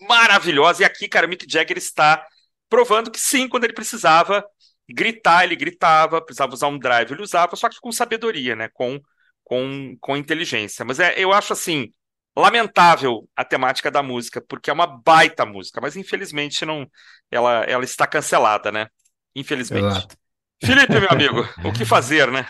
Speaker 3: maravilhosa. E aqui, cara, Mick Jagger está provando que sim, quando ele precisava gritar, ele gritava, precisava usar um drive, ele usava, só que com sabedoria, né? Com, com, com inteligência. Mas é, eu acho assim, lamentável a temática da música, porque é uma baita música, mas infelizmente não, ela, ela está cancelada, né? Infelizmente. Exato. Felipe, meu amigo, o que fazer, né?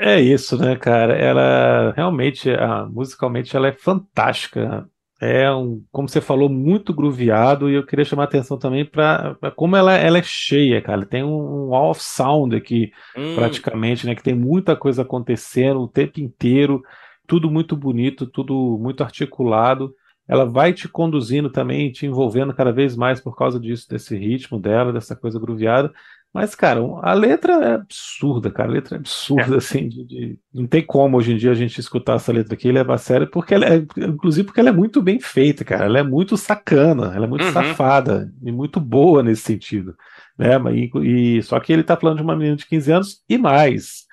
Speaker 1: É isso, né, cara? Ela realmente, a, musicalmente, ela é fantástica. É um, como você falou, muito grooveado, e eu queria chamar a atenção também para como ela, ela é cheia, cara. Tem um, um wall of sound aqui, hum. praticamente, né? Que tem muita coisa acontecendo o tempo inteiro, tudo muito bonito, tudo muito articulado. Ela vai te conduzindo também, te envolvendo cada vez mais por causa disso, desse ritmo dela, dessa coisa grooveada. Mas, cara, a letra é absurda, cara. A letra é absurda, é. assim. De, de, não tem como hoje em dia a gente escutar essa letra aqui e levar a sério, porque ela é, inclusive porque ela é muito bem feita, cara. Ela é muito sacana, ela é muito uhum. safada e muito boa nesse sentido. Né? E, e, só que ele tá falando de uma menina de 15 anos e mais.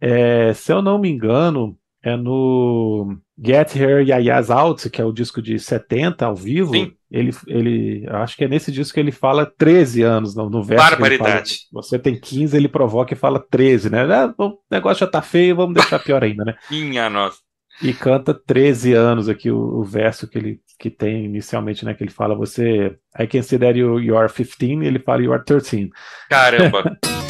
Speaker 1: É, se eu não me engano, é no Get Her Yaya's Out, que é o disco de 70 ao vivo. Sim. Ele, ele, acho que é nesse disco que ele fala 13 anos no, no verso.
Speaker 3: Barbaridade.
Speaker 1: Fala, você tem 15, ele provoca e fala 13, né? Ah, o negócio já tá feio, vamos deixar pior ainda, né?
Speaker 3: Minha nossa.
Speaker 1: E canta 13 anos aqui o, o, verso que ele que tem inicialmente, né? Que ele fala, você. I consider you, you are 15, ele fala you are 13.
Speaker 3: Caramba!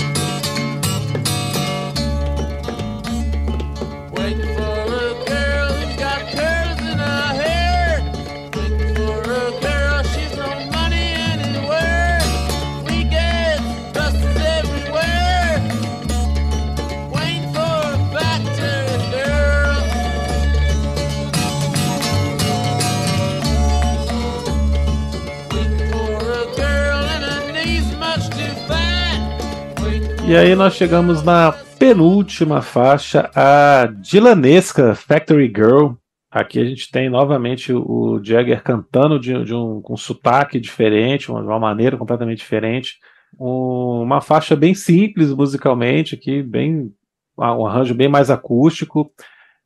Speaker 1: E aí nós chegamos na penúltima faixa, a Dilanesca Factory Girl. Aqui a gente tem novamente o Jagger cantando de, de um, com um sotaque diferente, uma, de uma maneira completamente diferente. Um, uma faixa bem simples musicalmente, aqui, bem, um arranjo bem mais acústico.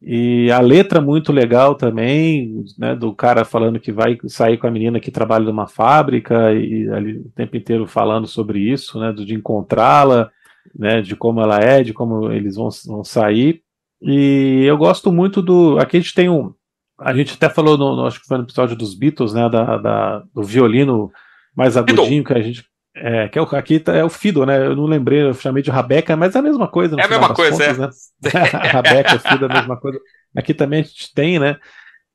Speaker 1: E a letra muito legal também, né, do cara falando que vai sair com a menina que trabalha numa fábrica e ali o tempo inteiro falando sobre isso, né, de encontrá-la né, de como ela é, de como eles vão, vão sair. E eu gosto muito do. Aqui a gente tem um. A gente até falou, no, no acho que foi no episódio dos Beatles, né, da, da do violino mais agudinho que a gente. É, que é o, aqui tá, é o Fido, né? Eu não lembrei, eu chamei de Rabeca, mas é a mesma coisa.
Speaker 3: É a mesma coisa, contas,
Speaker 1: é. Né? Rabeca, Fido, a mesma coisa. Aqui também a gente tem, né?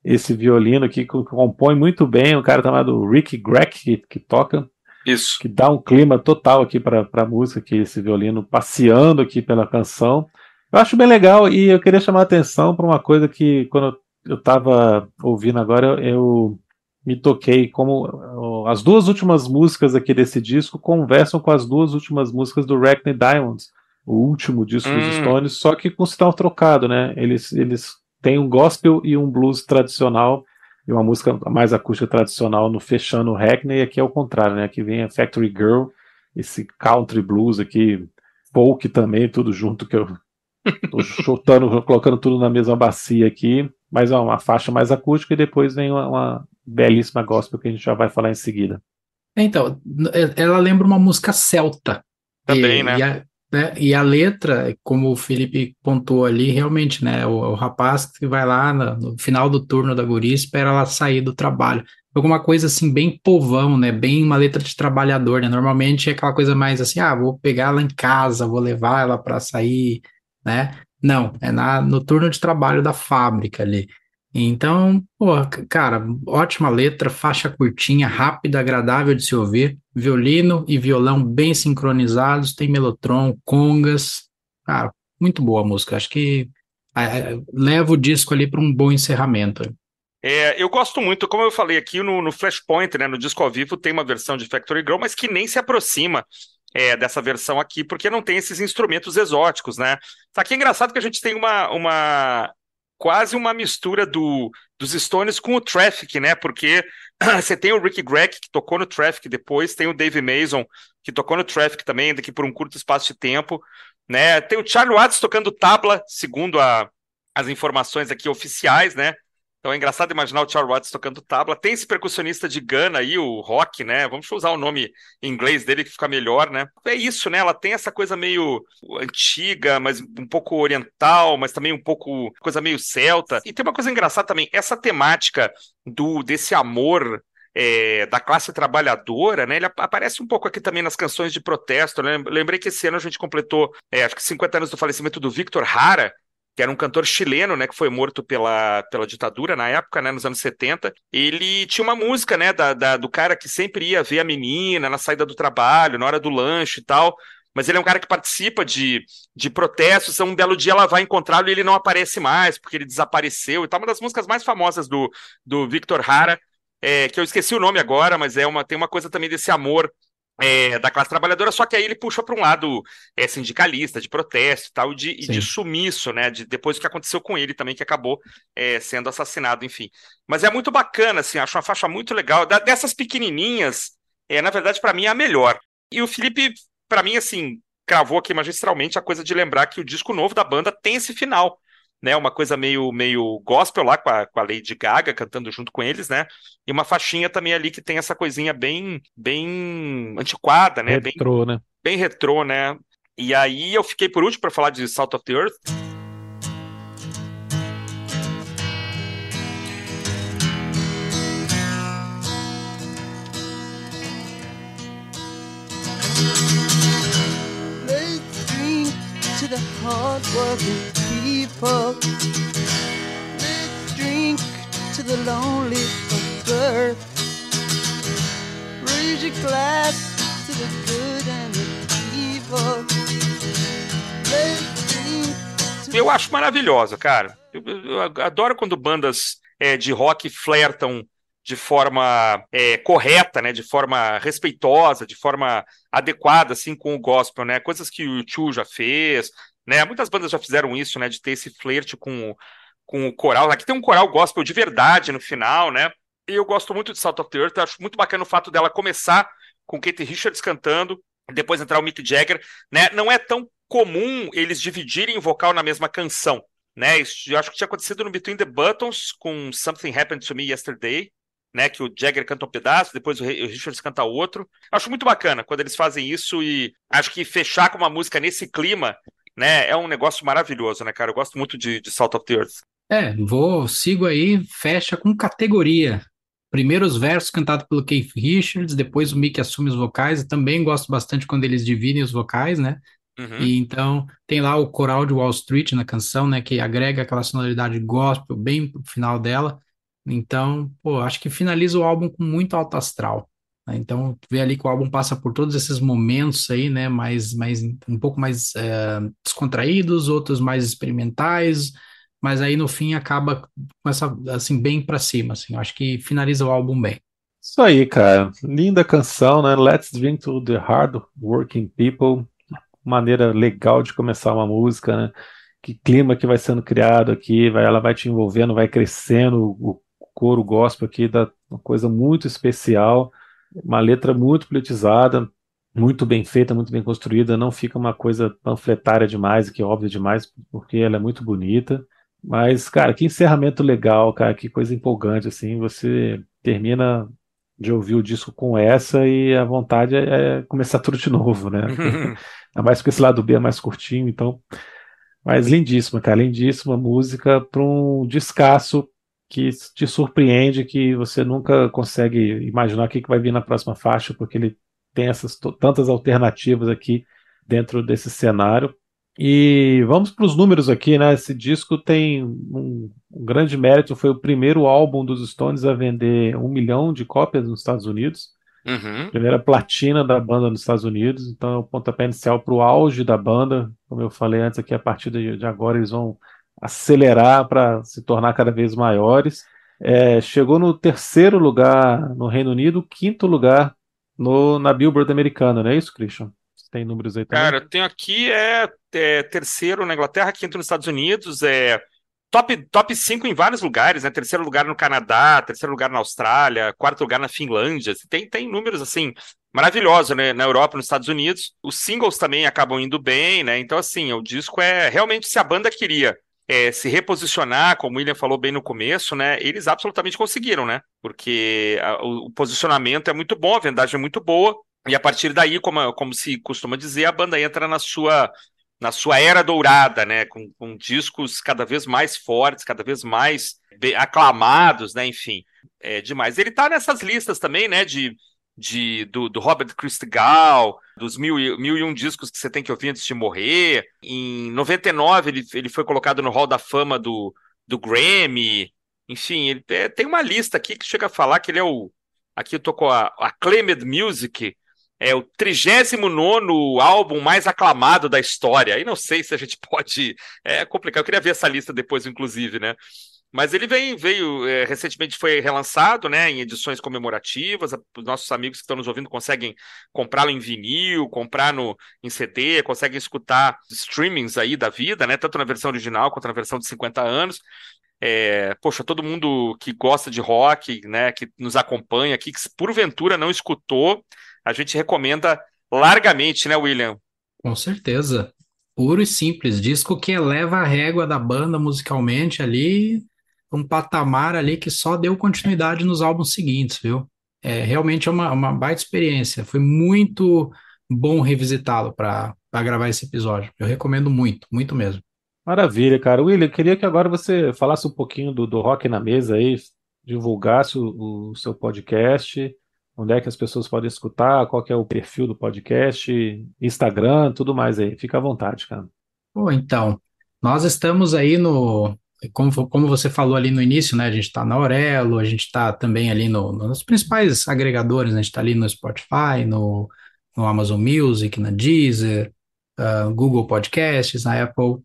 Speaker 1: Esse violino que compõe muito bem, um cara chamado Rick Greck que, que toca.
Speaker 3: Isso.
Speaker 1: Que dá um clima total aqui para a música, aqui, esse violino passeando aqui pela canção. Eu acho bem legal e eu queria chamar a atenção para uma coisa que, quando eu estava ouvindo agora, eu, eu me toquei como as duas últimas músicas aqui desse disco conversam com as duas últimas músicas do Rackney Diamonds, o último disco hum. dos Stones, só que com sinal trocado, né? Eles, eles têm um gospel e um blues tradicional e uma música mais acústica tradicional no fechando o Hackney, e aqui é o contrário, né? Aqui vem a Factory Girl, esse country blues aqui, folk também, tudo junto que eu tô chutando, colocando tudo na mesma bacia aqui, mas é uma faixa mais acústica e depois vem uma, uma belíssima gospel que a gente já vai falar em seguida.
Speaker 2: Então, ela lembra uma música celta.
Speaker 3: Também, e, né?
Speaker 2: E a, né? E a letra, como o Felipe pontuou ali, realmente, né? O, o rapaz que vai lá no, no, final do turno da guria espera ela sair do trabalho. Alguma coisa assim, bem povão, né? Bem uma letra de trabalhador, né? Normalmente é aquela coisa mais assim, ah, vou pegar ela em casa, vou levar ela para sair, né? Não, é na, no turno de trabalho da fábrica ali. Então, pô, cara, ótima letra, faixa curtinha, rápida, agradável de se ouvir. Violino e violão bem sincronizados, tem melotron, congas. Cara, muito boa a música. Acho que é, leva o disco ali para um bom encerramento.
Speaker 3: É, eu gosto muito, como eu falei aqui no, no Flashpoint, né, no disco ao vivo, tem uma versão de Factory Girl, mas que nem se aproxima é, dessa versão aqui, porque não tem esses instrumentos exóticos, né? Tá aqui é engraçado que a gente tem uma, uma quase uma mistura do, dos Stones com o Traffic, né? Porque você tem o Ricky Gregg, que tocou no Traffic depois, tem o Dave Mason, que tocou no Traffic também, daqui por um curto espaço de tempo, né? Tem o Charlie Watts tocando tabla, segundo a, as informações aqui oficiais, né? Então é engraçado imaginar o Charlie Watts tocando tabla. Tem esse percussionista de Gana aí, o Rock, né? Vamos usar o nome em inglês dele que fica melhor, né? É isso, né? Ela tem essa coisa meio antiga, mas um pouco oriental, mas também um pouco coisa meio celta. E tem uma coisa engraçada também, essa temática do desse amor é, da classe trabalhadora, né? Ele aparece um pouco aqui também nas canções de protesto. Né? Lembrei que esse ano a gente completou, é, acho que 50 anos do falecimento do Victor Hara, que era um cantor chileno, né, que foi morto pela, pela ditadura na época, né, nos anos 70. Ele tinha uma música, né, da, da, do cara que sempre ia ver a menina na saída do trabalho, na hora do lanche e tal. Mas ele é um cara que participa de, de protestos. Um belo dia ela vai encontrá-lo e ele não aparece mais, porque ele desapareceu e tal. Uma das músicas mais famosas do, do Victor Hara, é, que eu esqueci o nome agora, mas é uma, tem uma coisa também desse amor é, da classe trabalhadora, só que aí ele puxa para um lado é, sindicalista, de protesto e tal, de, e de sumiço, né? De, depois do que aconteceu com ele também, que acabou é, sendo assassinado, enfim. Mas é muito bacana, assim, acho uma faixa muito legal. Da, dessas pequenininhas, é, na verdade, para mim é a melhor. E o Felipe, para mim, assim, cravou aqui magistralmente a coisa de lembrar que o disco novo da banda tem esse final né, uma coisa meio, meio gospel lá com a, com a Lady Gaga cantando junto com eles, né? E uma faixinha também ali que tem essa coisinha bem bem antiquada, né?
Speaker 1: Retrô,
Speaker 3: bem,
Speaker 1: né?
Speaker 3: Bem retrô, né? E aí eu fiquei por último para falar de Salt of the Earth. Hard-working people. Drink to the lonely of. Raise your glass to the good and the evil. Eu acho maravilhosa, cara. Eu, eu, eu adoro quando bandas é, de rock flertam de forma é, correta, né, de forma respeitosa, de forma adequada, assim, com o gospel, né, coisas que o Chu já fez, né, muitas bandas já fizeram isso, né, de ter esse flerte com, com o coral, aqui tem um coral gospel de verdade no final, né, e eu gosto muito de Salt of the Earth, acho muito bacana o fato dela começar com Kate Richards cantando, depois entrar o Mick Jagger, né, não é tão comum eles dividirem o vocal na mesma canção, né, isso, eu acho que tinha acontecido no Between the Buttons com Something Happened to Me Yesterday, né? Que o Jagger canta um pedaço, depois o Richards canta outro. Acho muito bacana quando eles fazem isso e acho que fechar com uma música nesse clima, né? É um negócio maravilhoso, né, cara? Eu gosto muito de, de Salt of the Earth.
Speaker 2: É, vou, sigo aí, fecha com categoria. Primeiro os versos cantados pelo Keith Richards, depois o Mick assume os vocais. Eu também gosto bastante quando eles dividem os vocais, né? Uhum. E então tem lá o coral de Wall Street na canção, né? Que agrega aquela sonoridade gospel bem pro final dela. Então, pô, acho que finaliza o álbum com muito alto astral. Né? Então, vê ali que o álbum passa por todos esses momentos aí, né? Mais, mais um pouco mais é, descontraídos, outros mais experimentais, mas aí no fim acaba com essa assim bem para cima, assim. acho que finaliza o álbum bem.
Speaker 1: Isso aí, cara. Linda canção, né? Let's Drink to the Hard Working People. Maneira legal de começar uma música, né? Que clima que vai sendo criado aqui, vai, ela vai te envolvendo, vai crescendo o coro gospel aqui dá uma coisa muito especial, uma letra muito politizada, muito bem feita, muito bem construída, não fica uma coisa panfletária demais, que é óbvio demais, porque ela é muito bonita. Mas, cara, que encerramento legal, cara, que coisa empolgante, assim, você termina de ouvir o disco com essa e a vontade é, é começar tudo de novo, né? Ainda mais porque esse lado B é mais curtinho, então. Mas lindíssima, cara, lindíssima música para um descasso que te surpreende, que você nunca consegue imaginar o que, vai vir na próxima faixa, porque ele tem essas tantas alternativas aqui dentro desse cenário. E vamos para os números aqui, né? Esse disco tem um, um, grande mérito, foi o primeiro álbum dos Stones a vender um milhão de cópias nos Estados Unidos. Uhum. Primeira platina da banda nos Estados Unidos, então é o pontapé inicial para o auge da banda. Como eu falei antes aqui, a partir de agora eles vão acelerar para se tornar cada vez maiores. É, chegou no terceiro lugar no Reino Unido, quinto lugar no, na Billboard americana, não é isso, Christian? Você tem números aí também?
Speaker 3: Cara, eu tenho aqui é, é, terceiro na Inglaterra, quinto nos Estados Unidos, é top, top 5 em vários lugares, né? Terceiro lugar no Canadá, terceiro lugar na Austrália, quarto lugar na Finlândia. Tem, tem números assim maravilhosos, né? Na Europa, nos Estados Unidos. Os singles também acabam indo bem, né? Então, assim, o disco é realmente se a banda queria é, se reposicionar, como o William falou bem no começo, né? Eles absolutamente conseguiram, né? Porque a, o, o, posicionamento é muito bom, a vendagem é muito boa, e a partir daí, como, como se costuma dizer, a banda entra na sua na sua era dourada, né, com, com discos cada vez mais fortes, cada vez mais aclamados, né, enfim, é demais. Ele tá nessas listas também, né, de de, do, do Robert Christgau, dos mil, mil e um discos que você tem que ouvir antes de morrer. Em 99, ele, ele foi colocado no Hall da Fama do, do Grammy. Enfim, ele é, tem uma lista aqui que chega a falar que ele é o. Aqui eu tô com a, a Acclaimed Music, é o 39 álbum mais aclamado da história. Aí não sei se a gente pode. É complicado. Eu queria ver essa lista depois, inclusive, né? Mas ele vem, veio, é, recentemente foi relançado, né, em edições comemorativas. Os nossos amigos que estão nos ouvindo conseguem comprá-lo em vinil, comprar no, em CD, conseguem escutar streamings aí da vida, né, tanto na versão original quanto na versão de 50 anos. É, poxa, todo mundo que gosta de rock, né, que nos acompanha aqui, que porventura não escutou, a gente recomenda largamente, né, William?
Speaker 2: Com certeza. Puro e simples, disco que eleva a régua da banda musicalmente ali um patamar ali que só deu continuidade nos álbuns seguintes, viu? É, realmente é uma, uma baita experiência. Foi muito bom revisitá-lo para gravar esse episódio. Eu recomendo muito, muito mesmo.
Speaker 1: Maravilha, cara. William, queria que agora você falasse um pouquinho do, do Rock na Mesa aí, divulgasse o, o, seu podcast, onde é que as pessoas podem escutar, qual é o perfil do podcast, Instagram, tudo mais aí. Fica à vontade, cara.
Speaker 2: Bom, então, nós estamos aí no, como, como você falou ali no início, né? A gente está na Aurelo, a gente está também ali no, nos principais agregadores, né, a gente está ali no Spotify, no, no Amazon Music, na Deezer, uh, Google Podcasts, na Apple.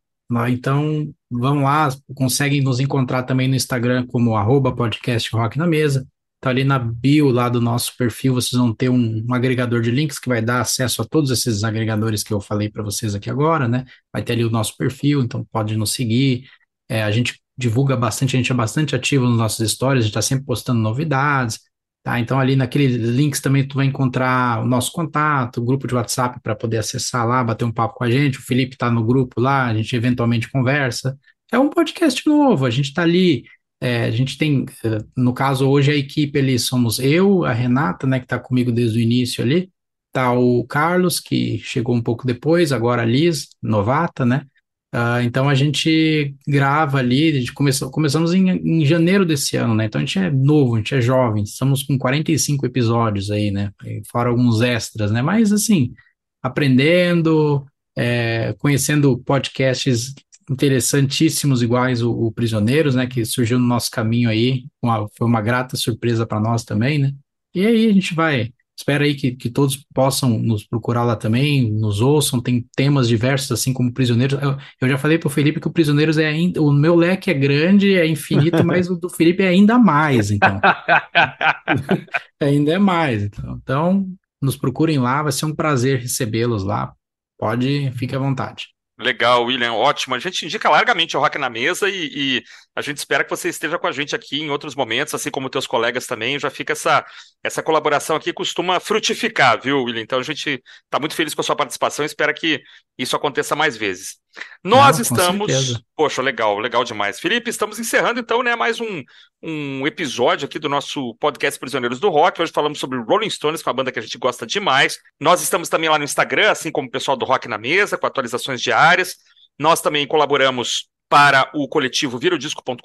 Speaker 2: Então, vão lá, conseguem nos encontrar também no Instagram como arroba podcast rock na mesa. Tá ali na bio lá do nosso perfil, vocês vão ter um, um agregador de links que vai dar acesso a todos esses agregadores que eu falei para vocês aqui agora, né? Vai ter ali o nosso perfil, então pode nos seguir, é, a gente divulga bastante, a gente é bastante ativo nas nossas histórias, a gente está sempre postando novidades, tá? Então ali naqueles links também tu vai encontrar o nosso contato, o grupo de WhatsApp para poder acessar lá, bater um papo com a gente, o Felipe está no grupo lá, a gente eventualmente conversa. É um podcast novo, a gente está ali, é, a gente tem, é, no caso hoje a equipe ali somos eu, a Renata, né, que está comigo desde o início ali, tá o Carlos, que chegou um pouco depois, agora a Liz, novata, né? Uh, então a gente grava ali, a gente começou, começamos em, em, janeiro desse ano, né? Então a gente é novo, a gente é jovem, estamos com 45 episódios aí, né? Fora alguns extras, né? Mas assim, aprendendo, é, conhecendo podcasts interessantíssimos, iguais o, o, Prisioneiros, né? Que surgiu no nosso caminho aí, uma, foi uma grata surpresa para nós também, né? E aí a gente vai Espero aí que, que todos possam nos procurar lá também, nos ouçam, tem temas diversos, assim como Prisioneiros. Eu, eu já falei para o Felipe que o Prisioneiros é ainda. O meu leque é grande, é infinito, mas o do Felipe é ainda mais, então. ainda é mais. Então. então, nos procurem lá, vai ser um prazer recebê-los lá. Pode, fique à vontade.
Speaker 3: Legal, William, ótimo. A gente indica largamente o Rock na Mesa e, e, a gente espera que você esteja com a gente aqui em outros momentos, assim como teus colegas também. Já fica essa, essa colaboração aqui, costuma frutificar, viu, William? Então a gente está muito feliz com a sua participação e espera que isso aconteça mais vezes. Nós Não, estamos. Poxa, legal, legal demais. Felipe, estamos encerrando então, né, mais um, um episódio aqui do nosso podcast Prisioneiros do Rock. Hoje falamos sobre Rolling Stones, com a banda que a gente gosta demais. Nós estamos também lá no Instagram, assim como o pessoal do Rock na Mesa, com atualizações diárias. Nós também colaboramos para o coletivo virodisco.com.br,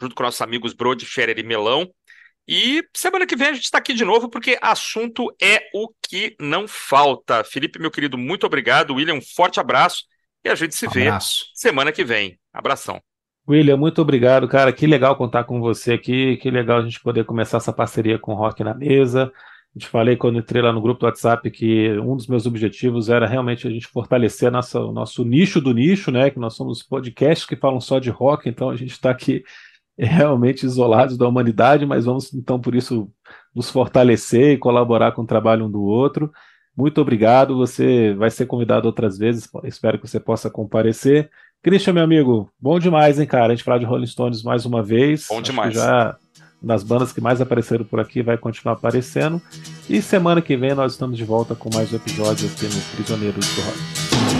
Speaker 3: junto com nossos amigos Brody, Scherer e Melão. E semana que vem a gente está aqui de novo, porque assunto é o que não falta. Felipe, meu querido, muito obrigado. William, um forte abraço. E a gente se vê semana que vem. Abração.
Speaker 1: William, muito obrigado, cara. Que legal contar com você aqui. Que legal a gente poder começar essa parceria com o Rock na Mesa. Eu te falei quando entrei lá no grupo do WhatsApp que um dos meus objetivos era realmente a gente fortalecer nossa, o nosso nicho do nicho, né? Que nós somos podcasts que falam só de rock, então a gente está aqui realmente isolados da humanidade, mas vamos então por isso nos fortalecer e colaborar com o trabalho um do outro. Muito obrigado, você vai ser convidado outras vezes, espero que você possa comparecer. Christian, meu amigo, bom demais, hein, cara? A gente falar de Rolling Stones mais uma vez.
Speaker 3: Bom demais.
Speaker 1: já nas bandas que mais apareceram por aqui vai continuar aparecendo. E semana que vem nós estamos de volta com mais um episódio aqui no Prisioneiros do Rock.